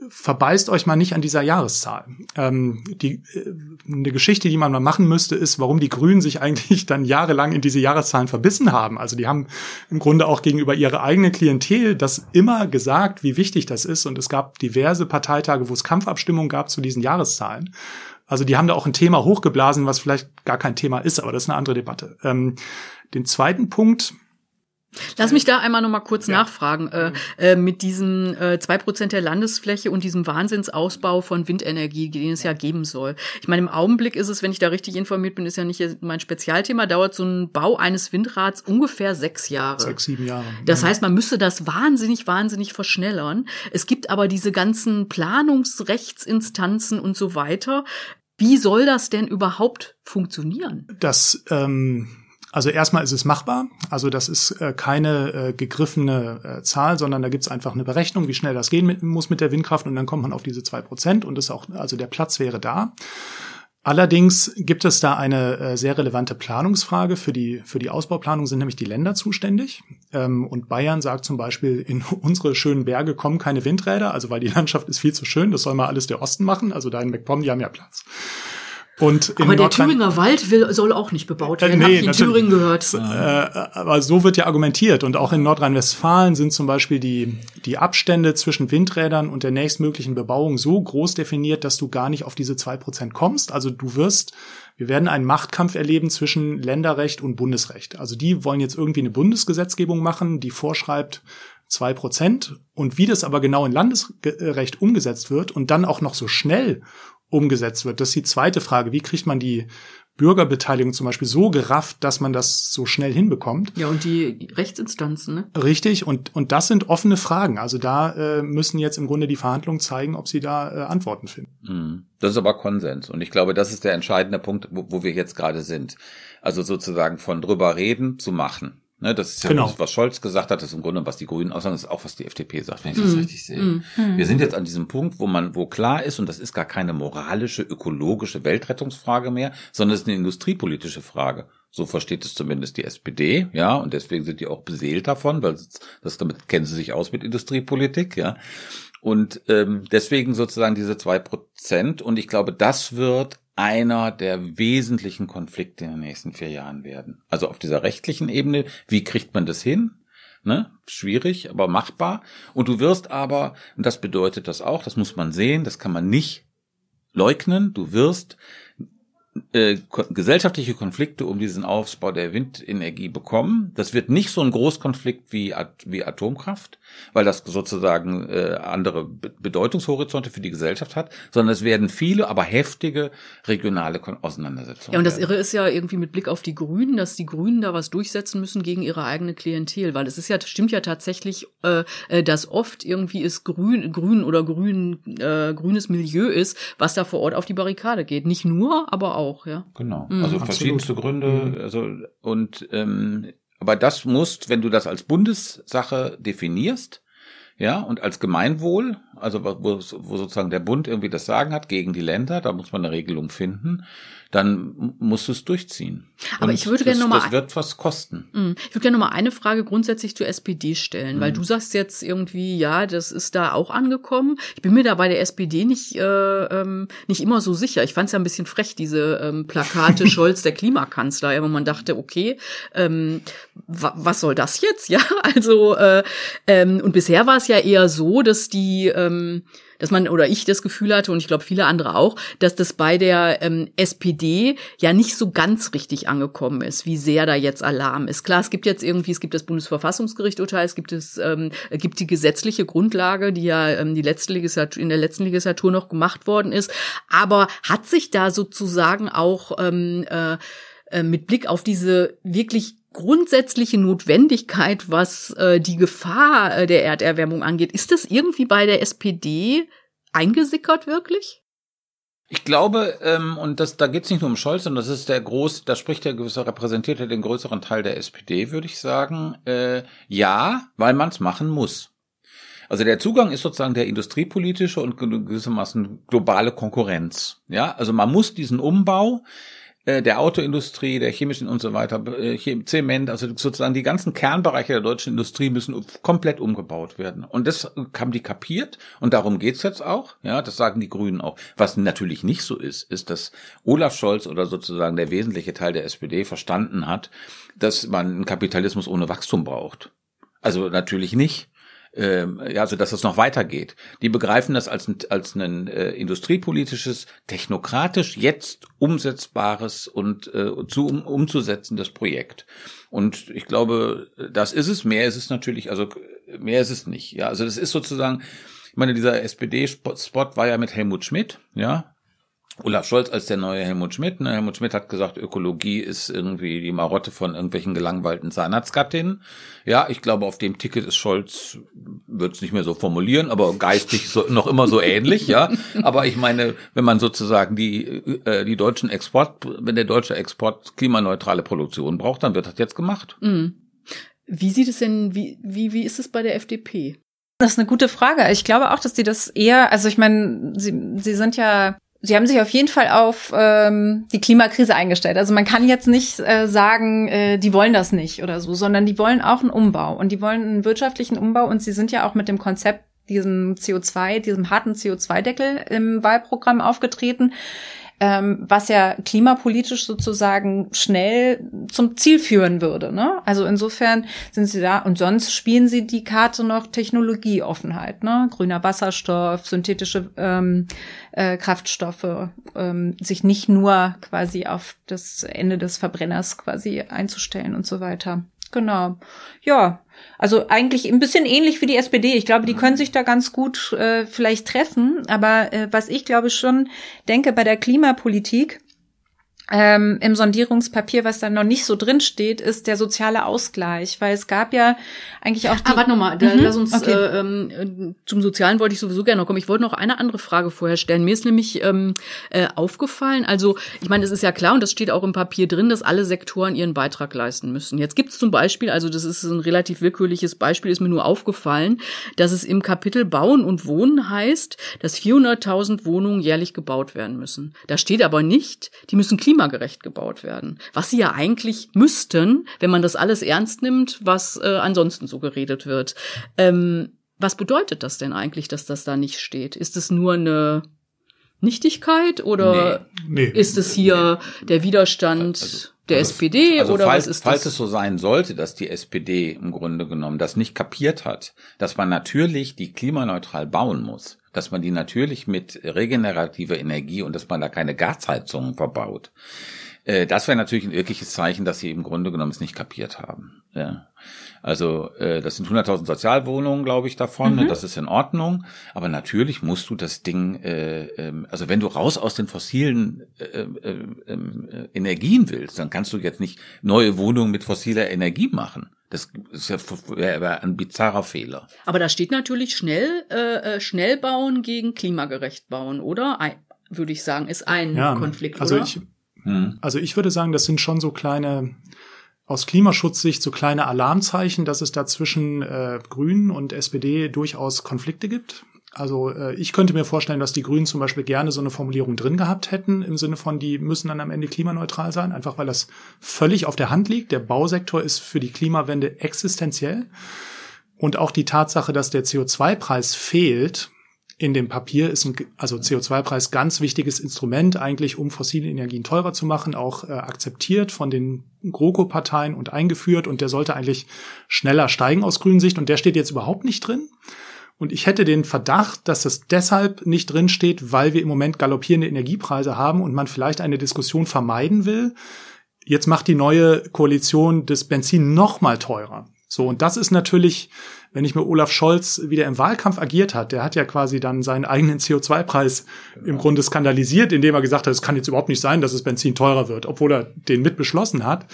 verbeißt euch mal nicht an dieser Jahreszahl. Ähm, die, äh, eine Geschichte, die man mal machen müsste, ist, warum die Grünen sich eigentlich dann jahrelang in diese Jahreszahlen verbissen haben. Also die haben im Grunde auch gegenüber ihrer eigenen Klientel das immer gesagt, wie wichtig das ist. Und es gab diverse Parteitage, wo es Kampfabstimmungen gab zu diesen Jahreszahlen. Also die haben da auch ein Thema hochgeblasen, was vielleicht gar kein Thema ist, aber das ist eine andere Debatte. Ähm, den zweiten Punkt, Lass mich da einmal noch mal kurz ja. nachfragen. Äh, äh, mit diesen äh, zwei äh, Prozent der Landesfläche und diesem Wahnsinnsausbau von Windenergie, den es ja geben soll. Ich meine, im Augenblick ist es, wenn ich da richtig informiert bin, ist ja nicht mein Spezialthema, dauert so ein Bau eines Windrads ungefähr sechs Jahre. Sechs, sieben Jahre. Das heißt, man müsste das wahnsinnig, wahnsinnig verschnellern. Es gibt aber diese ganzen Planungsrechtsinstanzen und so weiter. Wie soll das denn überhaupt funktionieren? Das ähm also erstmal ist es machbar. Also das ist äh, keine äh, gegriffene äh, Zahl, sondern da gibt es einfach eine Berechnung, wie schnell das gehen mit, muss mit der Windkraft und dann kommt man auf diese zwei Prozent und ist auch, also der Platz wäre da. Allerdings gibt es da eine äh, sehr relevante Planungsfrage. Für die, für die Ausbauplanung sind nämlich die Länder zuständig. Ähm, und Bayern sagt zum Beispiel, in unsere schönen Berge kommen keine Windräder, also weil die Landschaft ist viel zu schön, das soll mal alles der Osten machen. Also da in MacPom, die haben ja Platz. Und aber der Thüringer Wald will, soll auch nicht bebaut werden, äh, nee, in Thüringen gehört. Äh, aber so wird ja argumentiert. Und auch in Nordrhein-Westfalen sind zum Beispiel die, die Abstände zwischen Windrädern und der nächstmöglichen Bebauung so groß definiert, dass du gar nicht auf diese zwei Prozent kommst. Also du wirst, wir werden einen Machtkampf erleben zwischen Länderrecht und Bundesrecht. Also die wollen jetzt irgendwie eine Bundesgesetzgebung machen, die vorschreibt, zwei Prozent. Und wie das aber genau in Landesrecht umgesetzt wird und dann auch noch so schnell umgesetzt wird. Das ist die zweite Frage. Wie kriegt man die Bürgerbeteiligung zum Beispiel so gerafft, dass man das so schnell hinbekommt? Ja, und die Rechtsinstanzen, ne? Richtig, und, und das sind offene Fragen. Also da äh, müssen jetzt im Grunde die Verhandlungen zeigen, ob sie da äh, Antworten finden. Mhm. Das ist aber Konsens. Und ich glaube, das ist der entscheidende Punkt, wo, wo wir jetzt gerade sind. Also sozusagen von drüber reden zu machen. Ne, das ist ja genau. das, was Scholz gesagt hat, das ist im Grunde, was die Grünen aussagen, das ist auch, was die FDP sagt, wenn ich das mm. richtig sehe. Mm. Wir sind jetzt an diesem Punkt, wo man, wo klar ist, und das ist gar keine moralische, ökologische Weltrettungsfrage mehr, sondern es ist eine industriepolitische Frage. So versteht es zumindest die SPD, ja, und deswegen sind die auch beseelt davon, weil das damit kennen sie sich aus mit Industriepolitik, ja. Und ähm, deswegen sozusagen diese zwei Prozent. Und ich glaube, das wird einer der wesentlichen Konflikte in den nächsten vier Jahren werden. Also auf dieser rechtlichen Ebene, wie kriegt man das hin? Ne? Schwierig, aber machbar. Und du wirst aber, und das bedeutet das auch, das muss man sehen, das kann man nicht leugnen, du wirst äh, gesellschaftliche Konflikte um diesen Aufbau der Windenergie bekommen. Das wird nicht so ein Großkonflikt wie, wie Atomkraft, weil das sozusagen äh, andere Bedeutungshorizonte für die Gesellschaft hat, sondern es werden viele, aber heftige regionale Auseinandersetzungen. Ja, und das Irre ist ja irgendwie mit Blick auf die Grünen, dass die Grünen da was durchsetzen müssen gegen ihre eigene Klientel, weil es ist ja, stimmt ja tatsächlich, äh, äh dass oft irgendwie es grün, grün oder grün, äh, grünes Milieu ist, was da vor Ort auf die Barrikade geht. Nicht nur, aber auch auch, ja. Genau. Mhm. Also verschiedenste Gründe, mhm. also und ähm, Aber das musst, wenn du das als Bundessache definierst, ja, und als Gemeinwohl, also wo, wo sozusagen der Bund irgendwie das Sagen hat gegen die Länder, da muss man eine Regelung finden, dann musst du es durchziehen. Aber Und ich würde gerne noch mal Das wird was kosten. Mm, Ich würde gerne noch mal eine Frage grundsätzlich zur SPD stellen, Mhm. weil du sagst jetzt irgendwie, ja, das ist da auch angekommen. Ich bin mir da bei der SPD nicht, äh, ähm, nicht immer so sicher. Ich fand es ja ein bisschen frech, diese ähm, Plakate Scholz, der Klimakanzler, ja, wo man dachte, okay, ähm, wa was soll das jetzt? Ja, also äh, ähm, und bisher war es ja eher so, dass die ähm, dass man oder ich das Gefühl hatte und ich glaube viele andere auch, dass das bei der ähm, SPD ja nicht so ganz richtig angekommen ist, wie sehr da jetzt Alarm ist. Klar, es gibt jetzt irgendwie, es gibt das Bundesverfassungsgericht Urteil, es gibt es ähm, gibt die gesetzliche Grundlage, die ja ähm, die letzte Legislatur in der letzten Legislatur noch gemacht worden ist, aber hat sich da sozusagen auch ähm, äh, äh, mit Blick auf diese wirklich grundsätzliche Notwendigkeit, was äh, die Gefahr äh, der Erderwärmung angeht. Ist das irgendwie bei der SPD eingesickert wirklich? Ich glaube, ähm, und das, da geht es nicht nur um Scholz, sondern das ist der groß, da spricht der gewisse, repräsentiert er den größeren Teil der SPD, würde ich sagen. Äh, ja, weil man es machen muss. Also der Zugang ist sozusagen der industriepolitische und gewissermaßen globale Konkurrenz. Ja, also man muss diesen Umbau der Autoindustrie, der chemischen und so weiter, äh, Zement, also sozusagen die ganzen Kernbereiche der deutschen Industrie müssen komplett umgebaut werden. Und das haben die kapiert und darum geht's jetzt auch. Ja, das sagen die Grünen auch. Was natürlich nicht so ist, ist, dass Olaf Scholz oder sozusagen der wesentliche Teil der SPD verstanden hat, dass man einen Kapitalismus ohne Wachstum braucht. Also natürlich nicht ähm, ja, also dass es noch weitergeht. Die begreifen das als ein, als ein äh, industriepolitisches, technokratisch jetzt umsetzbares und äh, zu um, umzusetzendes Projekt. Und ich glaube, das ist es. Mehr ist es natürlich, also mehr ist es nicht. Ja, also das ist sozusagen, ich meine, dieser SPD-Spot war ja mit Helmut Schmidt, ja, Olaf Scholz als der neue Helmut Schmidt. Ne? Helmut Schmidt hat gesagt, Ökologie ist irgendwie die Marotte von irgendwelchen gelangweilten Zahnarztgattinnen. Ja, ich glaube, auf dem Ticket ist Scholz, wird es nicht mehr so formulieren, aber geistig so, noch immer so ähnlich, ja. Aber ich meine, wenn man sozusagen die, äh, die deutschen Export, wenn der deutsche Export klimaneutrale Produktion braucht, dann wird das jetzt gemacht. Mhm. Wie sieht es denn, wie, wie, wie ist es bei der FDP? Das ist eine gute Frage. Ich glaube auch, dass die das eher, also ich meine, sie, sie sind ja Sie haben sich auf jeden Fall auf ähm, die Klimakrise eingestellt. Also man kann jetzt nicht äh, sagen, äh, die wollen das nicht oder so, sondern die wollen auch einen Umbau und die wollen einen wirtschaftlichen Umbau und sie sind ja auch mit dem Konzept diesem CO2, diesem harten CO2-Deckel im Wahlprogramm aufgetreten ähm, was ja klimapolitisch sozusagen schnell zum Ziel führen würde. Ne? Also insofern sind sie da und sonst spielen sie die Karte noch Technologieoffenheit, ne? grüner Wasserstoff, synthetische ähm, äh, Kraftstoffe, ähm, sich nicht nur quasi auf das Ende des Verbrenners quasi einzustellen und so weiter. Genau. Ja, also eigentlich ein bisschen ähnlich wie die SPD. Ich glaube, die können sich da ganz gut äh, vielleicht treffen. Aber äh, was ich glaube schon denke bei der Klimapolitik, ähm, im Sondierungspapier, was da noch nicht so drin steht, ist der soziale Ausgleich, weil es gab ja eigentlich auch die Ah, warte nochmal, da, Mhm, lass uns okay. äh, ähm, zum Sozialen wollte ich sowieso gerne noch kommen. Ich wollte noch eine andere Frage vorher stellen. Mir ist nämlich ähm, äh, aufgefallen, also ich meine, es ist ja klar und das steht auch im Papier drin, dass alle Sektoren ihren Beitrag leisten müssen. Jetzt gibt es zum Beispiel, also das ist ein relativ willkürliches Beispiel, ist mir nur aufgefallen, dass es im Kapitel Bauen und Wohnen heißt, dass 400.000 Wohnungen jährlich gebaut werden müssen. Da steht aber nicht, die müssen klimagerecht gebaut werden. Was sie ja eigentlich müssten, wenn man das alles ernst nimmt, was äh, ansonsten so geredet wird. Ähm, was bedeutet das denn eigentlich, dass das da nicht steht? Ist es nur eine Nichtigkeit oder Nee. ist es hier der Widerstand der SPD Also oder falls, was ist falls das? es so sein sollte, dass die SPD im Grunde genommen das nicht kapiert hat, dass man natürlich die klimaneutral bauen muss, dass man die natürlich mit regenerativer Energie und dass man da keine Gasheizungen verbaut, äh, das wäre natürlich ein wirkliches Zeichen, dass sie im Grunde genommen es nicht kapiert haben. Ja. Also äh, das sind 100.000 Sozialwohnungen, glaube ich, davon. Ne? Das ist in Ordnung. Aber natürlich musst du das Ding, äh, ähm, also wenn du raus aus den fossilen äh, äh, äh, Energien willst, dann kannst du jetzt nicht neue Wohnungen mit fossiler Energie machen. Das ist ja wäre ein bizarrer Fehler. Aber da steht natürlich schnell, äh, äh, schnell bauen gegen klimagerecht bauen, oder? Ein, würde ich sagen, ist ein Ja, Konflikt, also oder? ich, Hm. also ich würde sagen, das sind schon so kleine aus Klimaschutzsicht so kleine Alarmzeichen, dass es da zwischen äh, Grünen und SPD durchaus Konflikte gibt. Also äh, ich könnte mir vorstellen, dass die Grünen zum Beispiel gerne so eine Formulierung drin gehabt hätten, im Sinne von, die müssen dann am Ende klimaneutral sein, einfach weil das völlig auf der Hand liegt. Der Bausektor ist für die Klimawende existenziell. Und auch die Tatsache, dass der CO2-Preis fehlt, in dem Papier ist ein, also CO2-Preis ganz wichtiges Instrument eigentlich, um fossile Energien teurer zu machen, auch äh, akzeptiert von den GroKo-Parteien und eingeführt und der sollte eigentlich schneller steigen aus grünen Sicht und der steht jetzt überhaupt nicht drin. Und ich hätte den Verdacht, dass das deshalb nicht drin steht, weil wir im Moment galoppierende Energiepreise haben und man vielleicht eine Diskussion vermeiden will. Jetzt macht die neue Koalition das Benzin noch mal teurer. So, und das ist natürlich wenn ich mir Olaf Scholz wieder im Wahlkampf agiert hat, der hat ja quasi dann seinen eigenen CO2-Preis im Grunde skandalisiert, indem er gesagt hat, es kann jetzt überhaupt nicht sein, dass das Benzin teurer wird, obwohl er den mit beschlossen hat.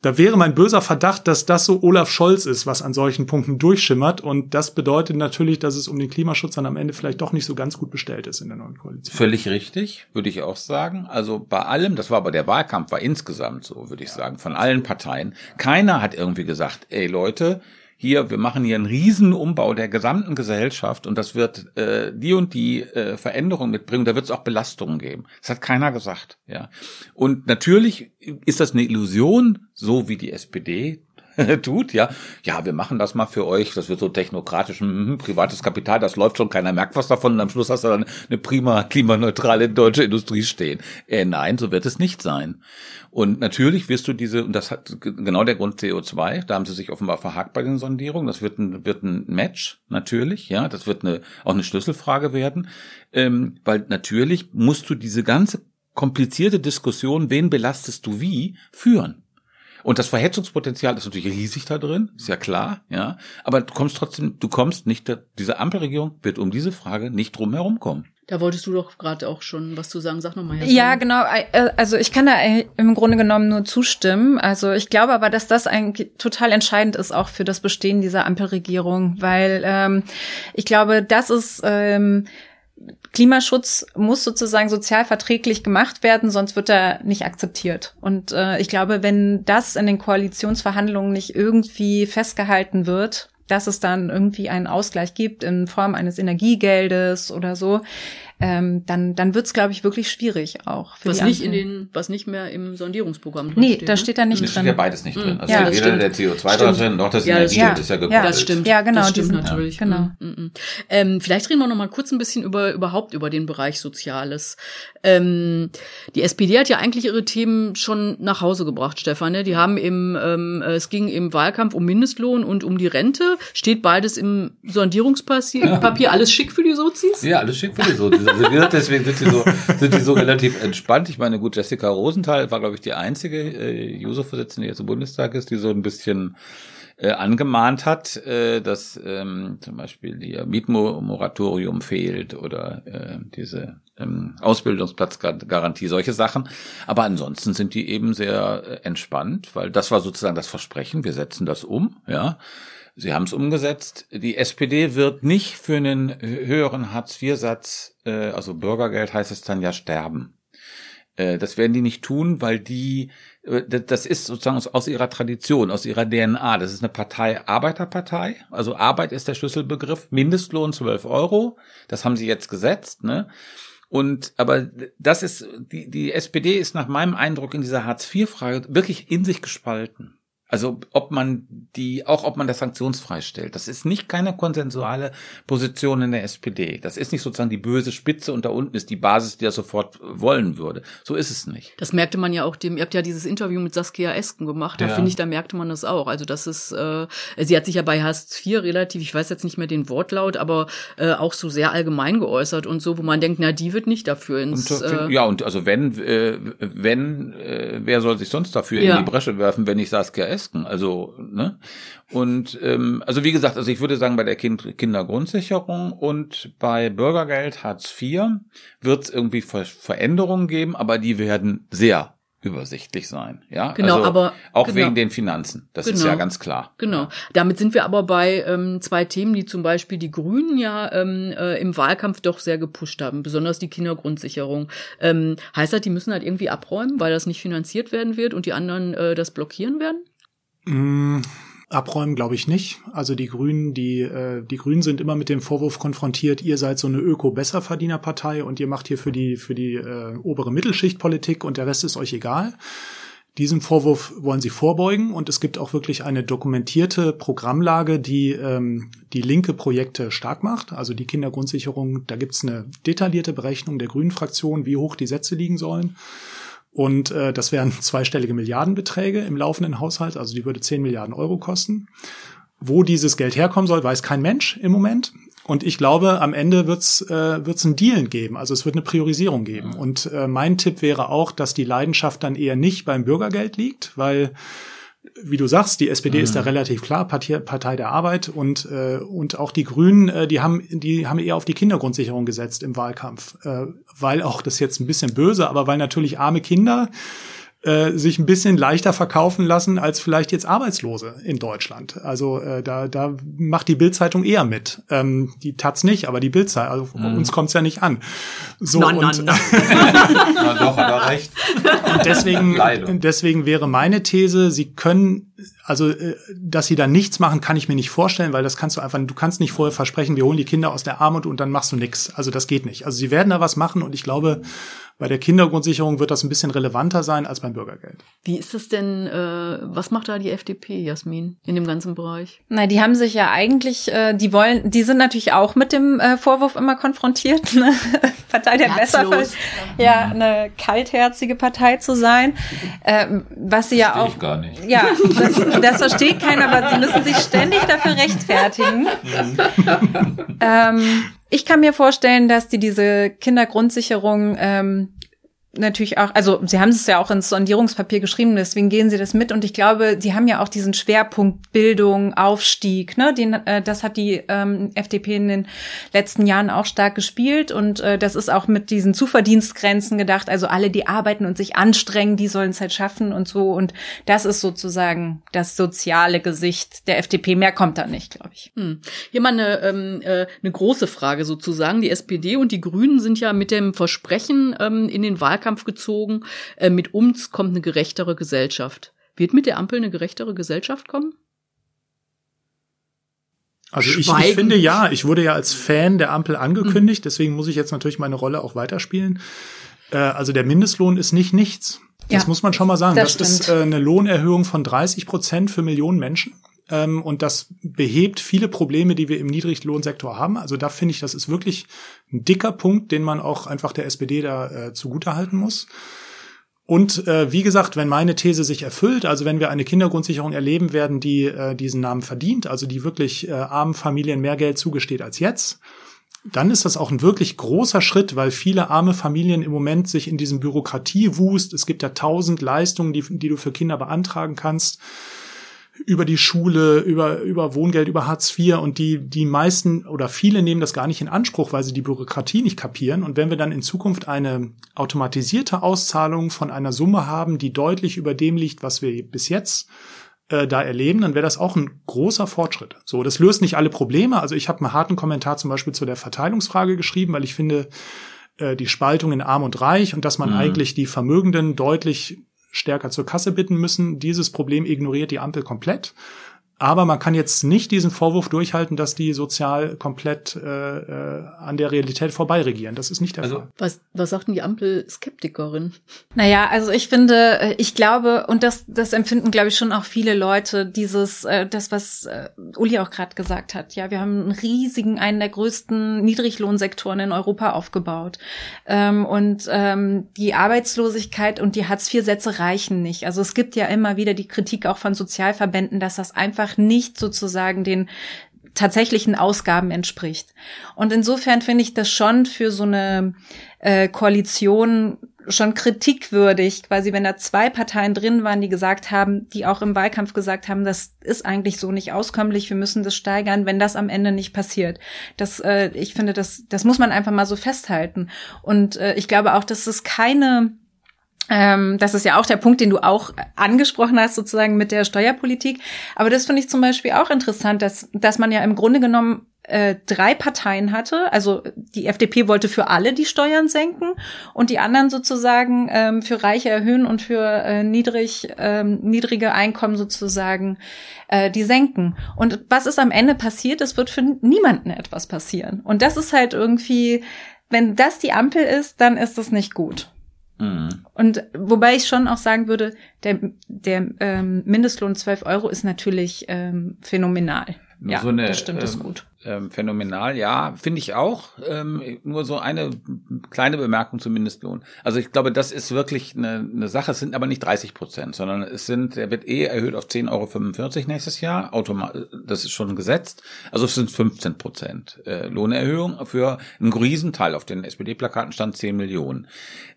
Da wäre mein böser Verdacht, dass das so Olaf Scholz ist, was an solchen Punkten durchschimmert. Und das bedeutet natürlich, dass es um den Klimaschutz dann am Ende vielleicht doch nicht so ganz gut bestellt ist in der neuen Koalition. Völlig richtig, würde ich auch sagen. Also bei allem, das war aber der Wahlkampf, war insgesamt so, würde ich sagen, von allen Parteien. Keiner hat irgendwie gesagt, ey Leute, hier, wir machen hier einen Riesenumbau der gesamten Gesellschaft und das wird äh, die und die äh, Veränderung mitbringen, da wird es auch Belastungen geben. Das hat keiner gesagt, ja. Und natürlich ist das eine Illusion, so wie die SPD tut, ja, ja, wir machen das mal für euch, das wird so technokratisch, hm, privates Kapital, das läuft schon, keiner merkt was davon und am Schluss hast du dann eine prima klimaneutrale deutsche Industrie stehen. Äh, nein, so wird es nicht sein. Und natürlich wirst du diese, und das hat genau der Grund CO2, da haben sie sich offenbar verhakt bei den Sondierungen, das wird ein, wird ein Match, natürlich, ja, das wird eine, auch eine Schlüsselfrage werden, ähm, weil natürlich musst du diese ganze komplizierte Diskussion, wen belastest du wie, führen. Und das Verhetzungspotenzial ist natürlich riesig da drin, ist ja klar, ja. Aber du kommst trotzdem, du kommst nicht, diese Ampelregierung wird um diese Frage nicht drum herum kommen. Da wolltest du doch gerade auch schon was zu sagen. Sag nochmal. Ja, genau. Äh, also ich kann da im Grunde genommen nur zustimmen. Also ich glaube aber, dass das ein total entscheidend ist auch für das Bestehen dieser Ampelregierung, weil ähm, ich glaube, das ist ähm, Klimaschutz muss sozusagen sozial verträglich gemacht werden, sonst wird er nicht akzeptiert. Und äh, ich glaube, wenn das in den Koalitionsverhandlungen nicht irgendwie festgehalten wird, dass es dann irgendwie einen Ausgleich gibt in Form eines Energiegeldes oder so, ähm, dann, dann wird's, glaube ich, wirklich schwierig auch. Für was nicht in den, was nicht mehr im Sondierungsprogramm drin nee, steht. Nee, da ne? steht da nicht drin. Da steht ja beides nicht drin. Also ja, weder stimmt. der CO2 da drin, noch das ja, Energie ja, ist ja gekoppelt. Ja, das stimmt. Ja, genau. Das stimmt natürlich. Genau. Mm, mm, mm. Ähm, vielleicht reden wir noch mal kurz ein bisschen über, überhaupt über den Bereich Soziales. Ähm, die SPD hat ja eigentlich ihre Themen schon nach Hause gebracht, Stefan. Ne? Die haben im, ähm, es ging im Wahlkampf um Mindestlohn und um die Rente. Steht beides im Sondierungspapier. Alles schick für die Sozis? Ja, alles schick für die Sozis. Also deswegen sind die so, sind die so relativ entspannt. Ich meine, gut, Jessica Rosenthal war, glaube ich, die einzige äh, Juso-Vorsitzende, die jetzt im Bundestag ist, die so ein bisschen äh, angemahnt hat, äh, dass ähm, zum Beispiel die Mietmoratorium fehlt oder äh, diese ähm, Ausbildungsplatzgarantie, solche Sachen. Aber ansonsten sind die eben sehr äh, entspannt, weil das war sozusagen das Versprechen, wir setzen das um, ja. Sie haben es umgesetzt. Die SPD wird nicht für einen höheren Hartz-IV-Satz, äh, also Bürgergeld heißt es dann ja sterben. Äh, das werden die nicht tun, weil die, äh, das ist sozusagen aus, aus ihrer Tradition, aus ihrer DNA. Das ist eine Partei, Arbeiterpartei. Also Arbeit ist der Schlüsselbegriff. Mindestlohn 12 Euro. Das haben sie jetzt gesetzt, ne? Und aber das ist die die SPD ist nach meinem Eindruck in dieser Hartz IV Frage wirklich in sich gespalten. Also ob man die, auch ob man das sanktionsfrei stellt. Das ist nicht keine konsensuale Position in der SPD. Das ist nicht sozusagen die böse Spitze und da unten ist die Basis, die das sofort wollen würde. So ist es nicht. Das merkte man ja auch dem, ihr habt ja dieses Interview mit Saskia Esken gemacht, da ja. finde ich, da merkte man das auch. Also das ist, äh, sie hat sich ja bei Hartz IV relativ, ich weiß jetzt nicht mehr den Wortlaut, aber äh, auch so sehr allgemein geäußert und so, wo man denkt, na, die wird nicht dafür ins. Und, äh, ja, und also wenn, äh, wenn, äh, wer soll sich sonst dafür ja. in die Bresche werfen, wenn nicht Saskia Esken? Esken. Also, ne? Und ähm, also wie gesagt, also ich würde sagen, bei der kind Kindergrundsicherung und bei Bürgergeld Hartz IV wird es irgendwie Ver Veränderungen geben, aber die werden sehr übersichtlich sein. Ja, Genau, also aber- auch genau. wegen den Finanzen. Das ist Genau. ja ganz klar. Genau. Damit sind wir aber bei ähm, zwei Themen, die zum Beispiel die Grünen ja ähm, äh, im Wahlkampf doch sehr gepusht haben, besonders die Kindergrundsicherung. Ähm, heißt das, die müssen halt irgendwie abräumen, weil das nicht finanziert werden wird und die anderen äh, das blockieren werden? Mm, Abräumen glaube ich nicht. Also die Grünen, die äh, die Grünen sind immer mit dem Vorwurf konfrontiert, ihr seid so eine Öko-Besserverdienerpartei und ihr macht hier für die für die äh, obere Mittelschicht Politik und der Rest ist euch egal. Diesem Vorwurf wollen sie vorbeugen und es gibt auch wirklich eine dokumentierte Programmlage, die ähm, die linke Projekte stark macht. Also die Kindergrundsicherung, da gibt's eine detaillierte Berechnung der Grünen Fraktion, wie hoch die Sätze liegen sollen. Und äh, das wären zweistellige Milliardenbeträge im laufenden Haushalt, also die würde 10 Milliarden Euro kosten. Wo dieses Geld herkommen soll, weiß kein Mensch im Moment. Und ich glaube, am Ende wird's äh, wird's ein Dealen geben. Also es wird eine Priorisierung geben. Und äh, mein Tipp wäre auch, dass die Leidenschaft dann eher nicht beim Bürgergeld liegt, weil wie du sagst, die SPD ist da relativ klar, Partei, Partei der Arbeit und äh, und auch die Grünen, äh, die haben die haben eher auf die Kindergrundsicherung gesetzt im Wahlkampf, äh, weil auch das jetzt ein bisschen böse, aber weil natürlich arme Kinder äh, sich ein bisschen leichter verkaufen lassen als vielleicht jetzt Arbeitslose in Deutschland. Also äh, da, da macht die Bildzeitung eher mit. Ähm, die Taz nicht, aber die Bildzeitung, also uns kommt's ja nicht an. So na, und, na. Na doch, hat er recht. und deswegen, Leider. deswegen wäre meine These, sie können, also äh, dass sie da nichts machen, kann ich mir nicht vorstellen, weil das kannst du einfach, du kannst nicht vorher versprechen, wir holen die Kinder aus der Armut und dann machst du nichts. Also das geht nicht. Also sie werden da was machen und ich glaube, bei der Kindergrundsicherung wird das ein bisschen relevanter sein als beim Bürgergeld. Wie ist es denn, äh, was macht da die FDP, Jasmin, in dem ganzen Bereich? Na, die haben sich ja eigentlich, äh, die wollen, die sind natürlich auch mit dem äh, Vorwurf immer konfrontiert, ne? Partei der Herzlos. Besser, ja, eine kaltherzige Partei zu sein, ähm, was sie ja Versteh auch, ich gar nicht. ja, das, das versteht keiner, aber sie müssen sich ständig dafür rechtfertigen. ähm, ich kann mir vorstellen, dass die diese Kindergrundsicherung ähm, natürlich auch, also sie haben es ja auch ins Sondierungspapier geschrieben, deswegen gehen sie das mit und ich glaube, sie haben ja auch diesen Schwerpunkt Bildung, Aufstieg, ne, den, äh, das hat die ähm, FDP in den letzten Jahren auch stark gespielt und äh, das ist auch mit diesen Zuverdienstgrenzen gedacht, also alle, die arbeiten und sich anstrengen, die sollen es halt schaffen und so und das ist sozusagen das soziale Gesicht der FDP, mehr kommt da nicht, glaube ich. Hm. Hier mal eine, ähm, äh, eine große Frage sozusagen. Die SPD und die Grünen sind ja mit dem Versprechen ähm, in den Wahlkampf gezogen, äh, mit uns kommt eine gerechtere Gesellschaft. Wird mit der Ampel eine gerechtere Gesellschaft kommen? Also ich, ich finde ja, ich wurde ja als Fan der Ampel angekündigt, deswegen muss ich jetzt natürlich meine Rolle auch weiterspielen. Äh, also der Mindestlohn ist nicht nichts. Das Ja, muss man schon mal sagen. das Das, ist äh, eine Lohnerhöhung von 30 Prozent für Millionen Menschen. Ähm, und das behebt viele Probleme, die wir im Niedriglohnsektor haben. Also da finde ich, das ist wirklich ein dicker Punkt, den man auch einfach der SPD da äh, zugutehalten muss. Und äh, wie gesagt, wenn meine These sich erfüllt, also wenn wir eine Kindergrundsicherung erleben werden, die äh, diesen Namen verdient, also die wirklich äh, armen Familien mehr Geld zugesteht als jetzt, dann ist das auch ein wirklich großer Schritt, weil viele arme Familien im Moment sich in diesem Bürokratiewust, es gibt ja tausend Leistungen, die, die du für Kinder beantragen kannst, über die Schule, über, über Wohngeld, über Hartz IV und die, die meisten oder viele nehmen das gar nicht in Anspruch, weil sie die Bürokratie nicht kapieren. Und wenn wir dann in Zukunft eine automatisierte Auszahlung von einer Summe haben, die deutlich über dem liegt, was wir bis jetzt äh, da erleben, dann wäre das auch ein großer Fortschritt. So, das löst nicht alle Probleme. Also ich habe einen harten Kommentar zum Beispiel zu der Verteilungsfrage geschrieben, weil ich finde, äh, die Spaltung in Arm und Reich und dass man eigentlich die Vermögenden deutlich stärker zur Kasse bitten müssen. Dieses Problem ignoriert die Ampel komplett. Aber man kann jetzt nicht diesen Vorwurf durchhalten, dass die sozial komplett äh, äh, an der Realität vorbei regieren. Das ist nicht der Also Fall. Was, was sagt denn die Ampel-Skeptikerin? Naja, also ich finde, äh, ich glaube, und das, das empfinden, glaube ich, schon auch viele Leute, dieses, äh, das, was äh, Uli auch gerade gesagt hat. Ja, wir haben einen riesigen, einen der größten Niedriglohnsektoren in Europa aufgebaut. Ähm, und ähm, die Arbeitslosigkeit und die Hartz-IV-Sätze reichen nicht. Also es gibt ja immer wieder die Kritik auch von Sozialverbänden, dass das einfach nicht sozusagen den tatsächlichen Ausgaben entspricht. Und insofern finde ich das schon für so eine äh, Koalition schon kritikwürdig, quasi wenn da zwei Parteien drin waren, die gesagt haben, die auch im Wahlkampf gesagt haben, das ist eigentlich so nicht auskömmlich, wir müssen das steigern, wenn das am Ende nicht passiert. Das, äh, ich finde, das, das muss man einfach mal so festhalten. Und äh, ich glaube auch, dass es keine das ist ja auch der Punkt, den du auch angesprochen hast, sozusagen mit der Steuerpolitik. Aber das finde ich zum Beispiel auch interessant, dass, dass man ja im Grunde genommen äh, drei Parteien hatte. Also die FDP wollte für alle die Steuern senken und die anderen sozusagen ähm, für Reiche erhöhen und für äh, niedrig, ähm, niedrige Einkommen sozusagen äh, die senken. Und was ist am Ende passiert? Es wird für niemanden etwas passieren. Und das ist halt irgendwie, wenn das die Ampel ist, dann ist das nicht gut. Mhm. Und wobei ich schon auch sagen würde, der, der ähm, Mindestlohn 12 Euro ist natürlich ähm, phänomenal. Nur ja, so eine, das stimmt, ähm, ist gut ähm, phänomenal, ja, finde ich auch. Ähm, nur so eine kleine Bemerkung zum Mindestlohn. Also ich glaube, das ist wirklich eine, eine Sache. Es sind aber nicht 30 Prozent, sondern es sind, er wird eh erhöht auf 10,45 Euro nächstes Jahr. Automat das ist schon gesetzt. Also es sind 15 Prozent äh, Lohnerhöhung für einen Riesenteil. Auf den SPD-Plakaten stand 10 Millionen.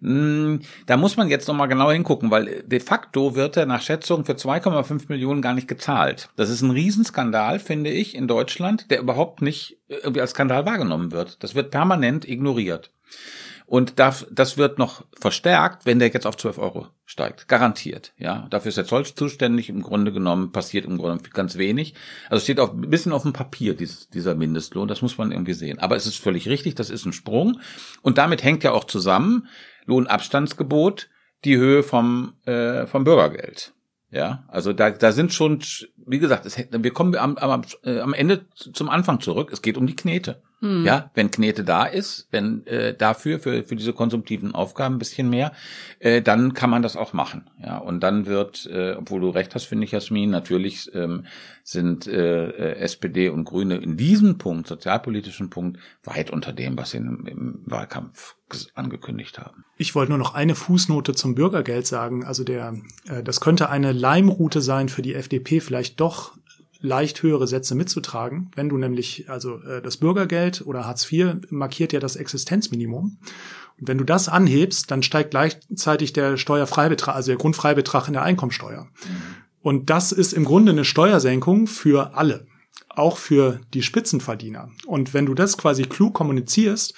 Hm, da muss man jetzt nochmal genau hingucken, weil de facto wird er nach Schätzung für 2,5 Millionen gar nicht gezahlt. Das ist ein Riesenskandal, finde ich, in Deutschland, der überhaupt überhaupt nicht irgendwie als Skandal wahrgenommen wird. Das wird permanent ignoriert. Und das, das wird noch verstärkt, wenn der jetzt auf 12 Euro steigt. Garantiert. Ja, dafür ist der Zoll zuständig. Im Grunde genommen passiert im Grunde ganz wenig. Also steht auch ein bisschen auf dem Papier, dieses, dieser Mindestlohn. Das muss man irgendwie sehen. Aber es ist völlig richtig. Das ist ein Sprung. Und damit hängt ja auch zusammen Lohnabstandsgebot, die Höhe vom, äh, vom Bürgergeld. Ja, also da, da sind schon, wie gesagt, es, wir kommen am, am, am Ende zum Anfang zurück. Es geht um die Knete. Hm. Ja, wenn Knete da ist, wenn äh, dafür für für diese konsumtiven Aufgaben ein bisschen mehr, äh, dann kann man das auch machen. Ja, und dann wird, äh, obwohl du recht hast, finde ich, Jasmin, natürlich ähm, sind äh, äh SPD und Grüne in diesem Punkt, sozialpolitischen Punkt, weit unter dem, was sie im, im Wahlkampf angekündigt haben. Ich wollte nur noch eine Fußnote zum Bürgergeld sagen. Also der, äh, das könnte eine Leimroute sein für die FDP, vielleicht doch leicht höhere Sätze mitzutragen. Wenn du nämlich, also äh, das Bürgergeld oder Hartz IV markiert ja das Existenzminimum. Und wenn du das anhebst, dann steigt gleichzeitig der Steuerfreibetrag, also der Grundfreibetrag in der Einkommensteuer. Mhm. Und das ist im Grunde eine Steuersenkung für alle, auch für die Spitzenverdiener. Und wenn du das quasi klug kommunizierst,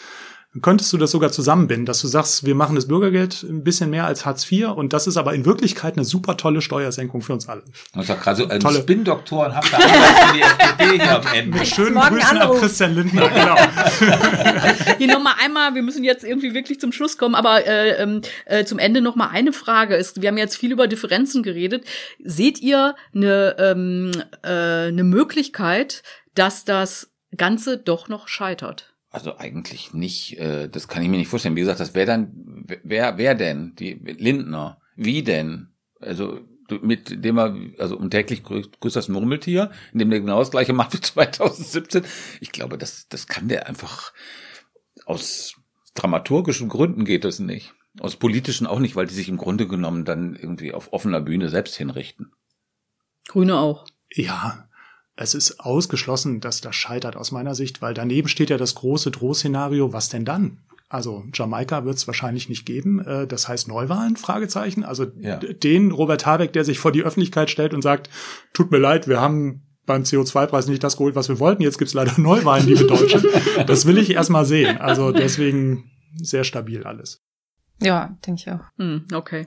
dann könntest du das sogar zusammenbinden, dass du sagst, wir machen das Bürgergeld ein bisschen mehr als Hartz IV und das ist aber in Wirklichkeit eine super tolle Steuersenkung für uns alle. Das ist doch gerade so ein tolle. Spin-Doktoren habt ihr für die FDP hier am Ende. Mit schönen Grüßen an Christian Lindner, genau. Hier nochmal einmal, wir müssen jetzt irgendwie wirklich zum Schluss kommen, aber äh, ähm, äh, zum Ende nochmal eine Frage ist, wir haben jetzt viel über Differenzen geredet. Seht ihr eine, ähm, äh, eine Möglichkeit, dass das Ganze doch noch scheitert? Also eigentlich nicht. Äh, das kann ich mir nicht vorstellen. Wie gesagt, das wäre dann, wer, wer denn? Die Lindner. Wie denn? Also mit dem er, also um täglich grüßt das Murmeltier, in dem der genau das gleiche macht wie 2017. Ich glaube, das, das kann der einfach aus dramaturgischen Gründen geht das nicht. Aus politischen auch nicht, weil die sich im Grunde genommen dann irgendwie auf offener Bühne selbst hinrichten. Grüne auch. Ja, es ist ausgeschlossen, dass das scheitert aus meiner Sicht, weil daneben steht ja das große Drohszenario, was denn dann? Also Jamaika wird es wahrscheinlich nicht geben. Äh, das heißt Neuwahlen? Fragezeichen. Also ja. den Robert Habeck, der sich vor die Öffentlichkeit stellt und sagt: Tut mir leid, wir haben beim CO2-Preis nicht das geholt, was wir wollten. Jetzt gibt's leider Neuwahlen, liebe Deutsche. Das will ich erstmal sehen. Also deswegen sehr stabil alles. Ja, denke ich auch. Hm, okay.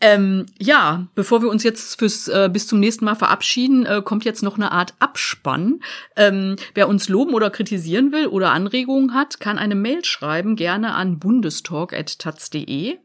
Ähm, ja, bevor wir uns jetzt fürs äh, bis zum nächsten Mal verabschieden, äh, kommt jetzt noch eine Art Abspann. Ähm, wer uns loben oder kritisieren will oder Anregungen hat, kann eine Mail schreiben, gerne an bundestalk.taz.de.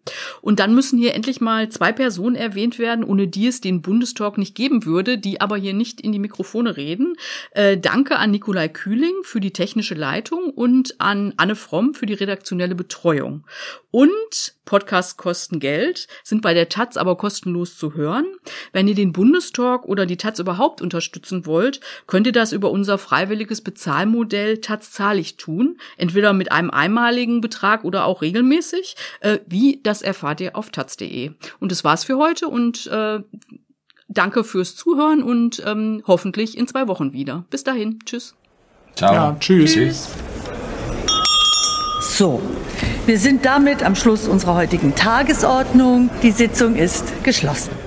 Und dann müssen hier endlich mal zwei Personen erwähnt werden, ohne die es den Bundestalk nicht geben würde, die aber hier nicht in die Mikrofone reden. Äh, danke an Nikolai Kühling für die technische Leitung und an Anne Fromm für die redaktionelle Betreuung. Und Podcasts kosten Geld, sind bei der Taz aber kostenlos zu hören. Wenn ihr den Bundestalk oder die Taz überhaupt unterstützen wollt, könnt ihr das über unser freiwilliges Bezahlmodell Taz zahlig tun. Entweder mit einem einmaligen Betrag oder auch regelmäßig. Äh, wie, das erfahrt ihr auf taz.de. Und das war's für heute und äh, danke fürs Zuhören und ähm, hoffentlich in zwei Wochen wieder. Bis dahin. Tschüss. Ciao. Ja, tschüss. tschüss. So, wir sind damit am Schluss unserer heutigen Tagesordnung. Die Sitzung ist geschlossen.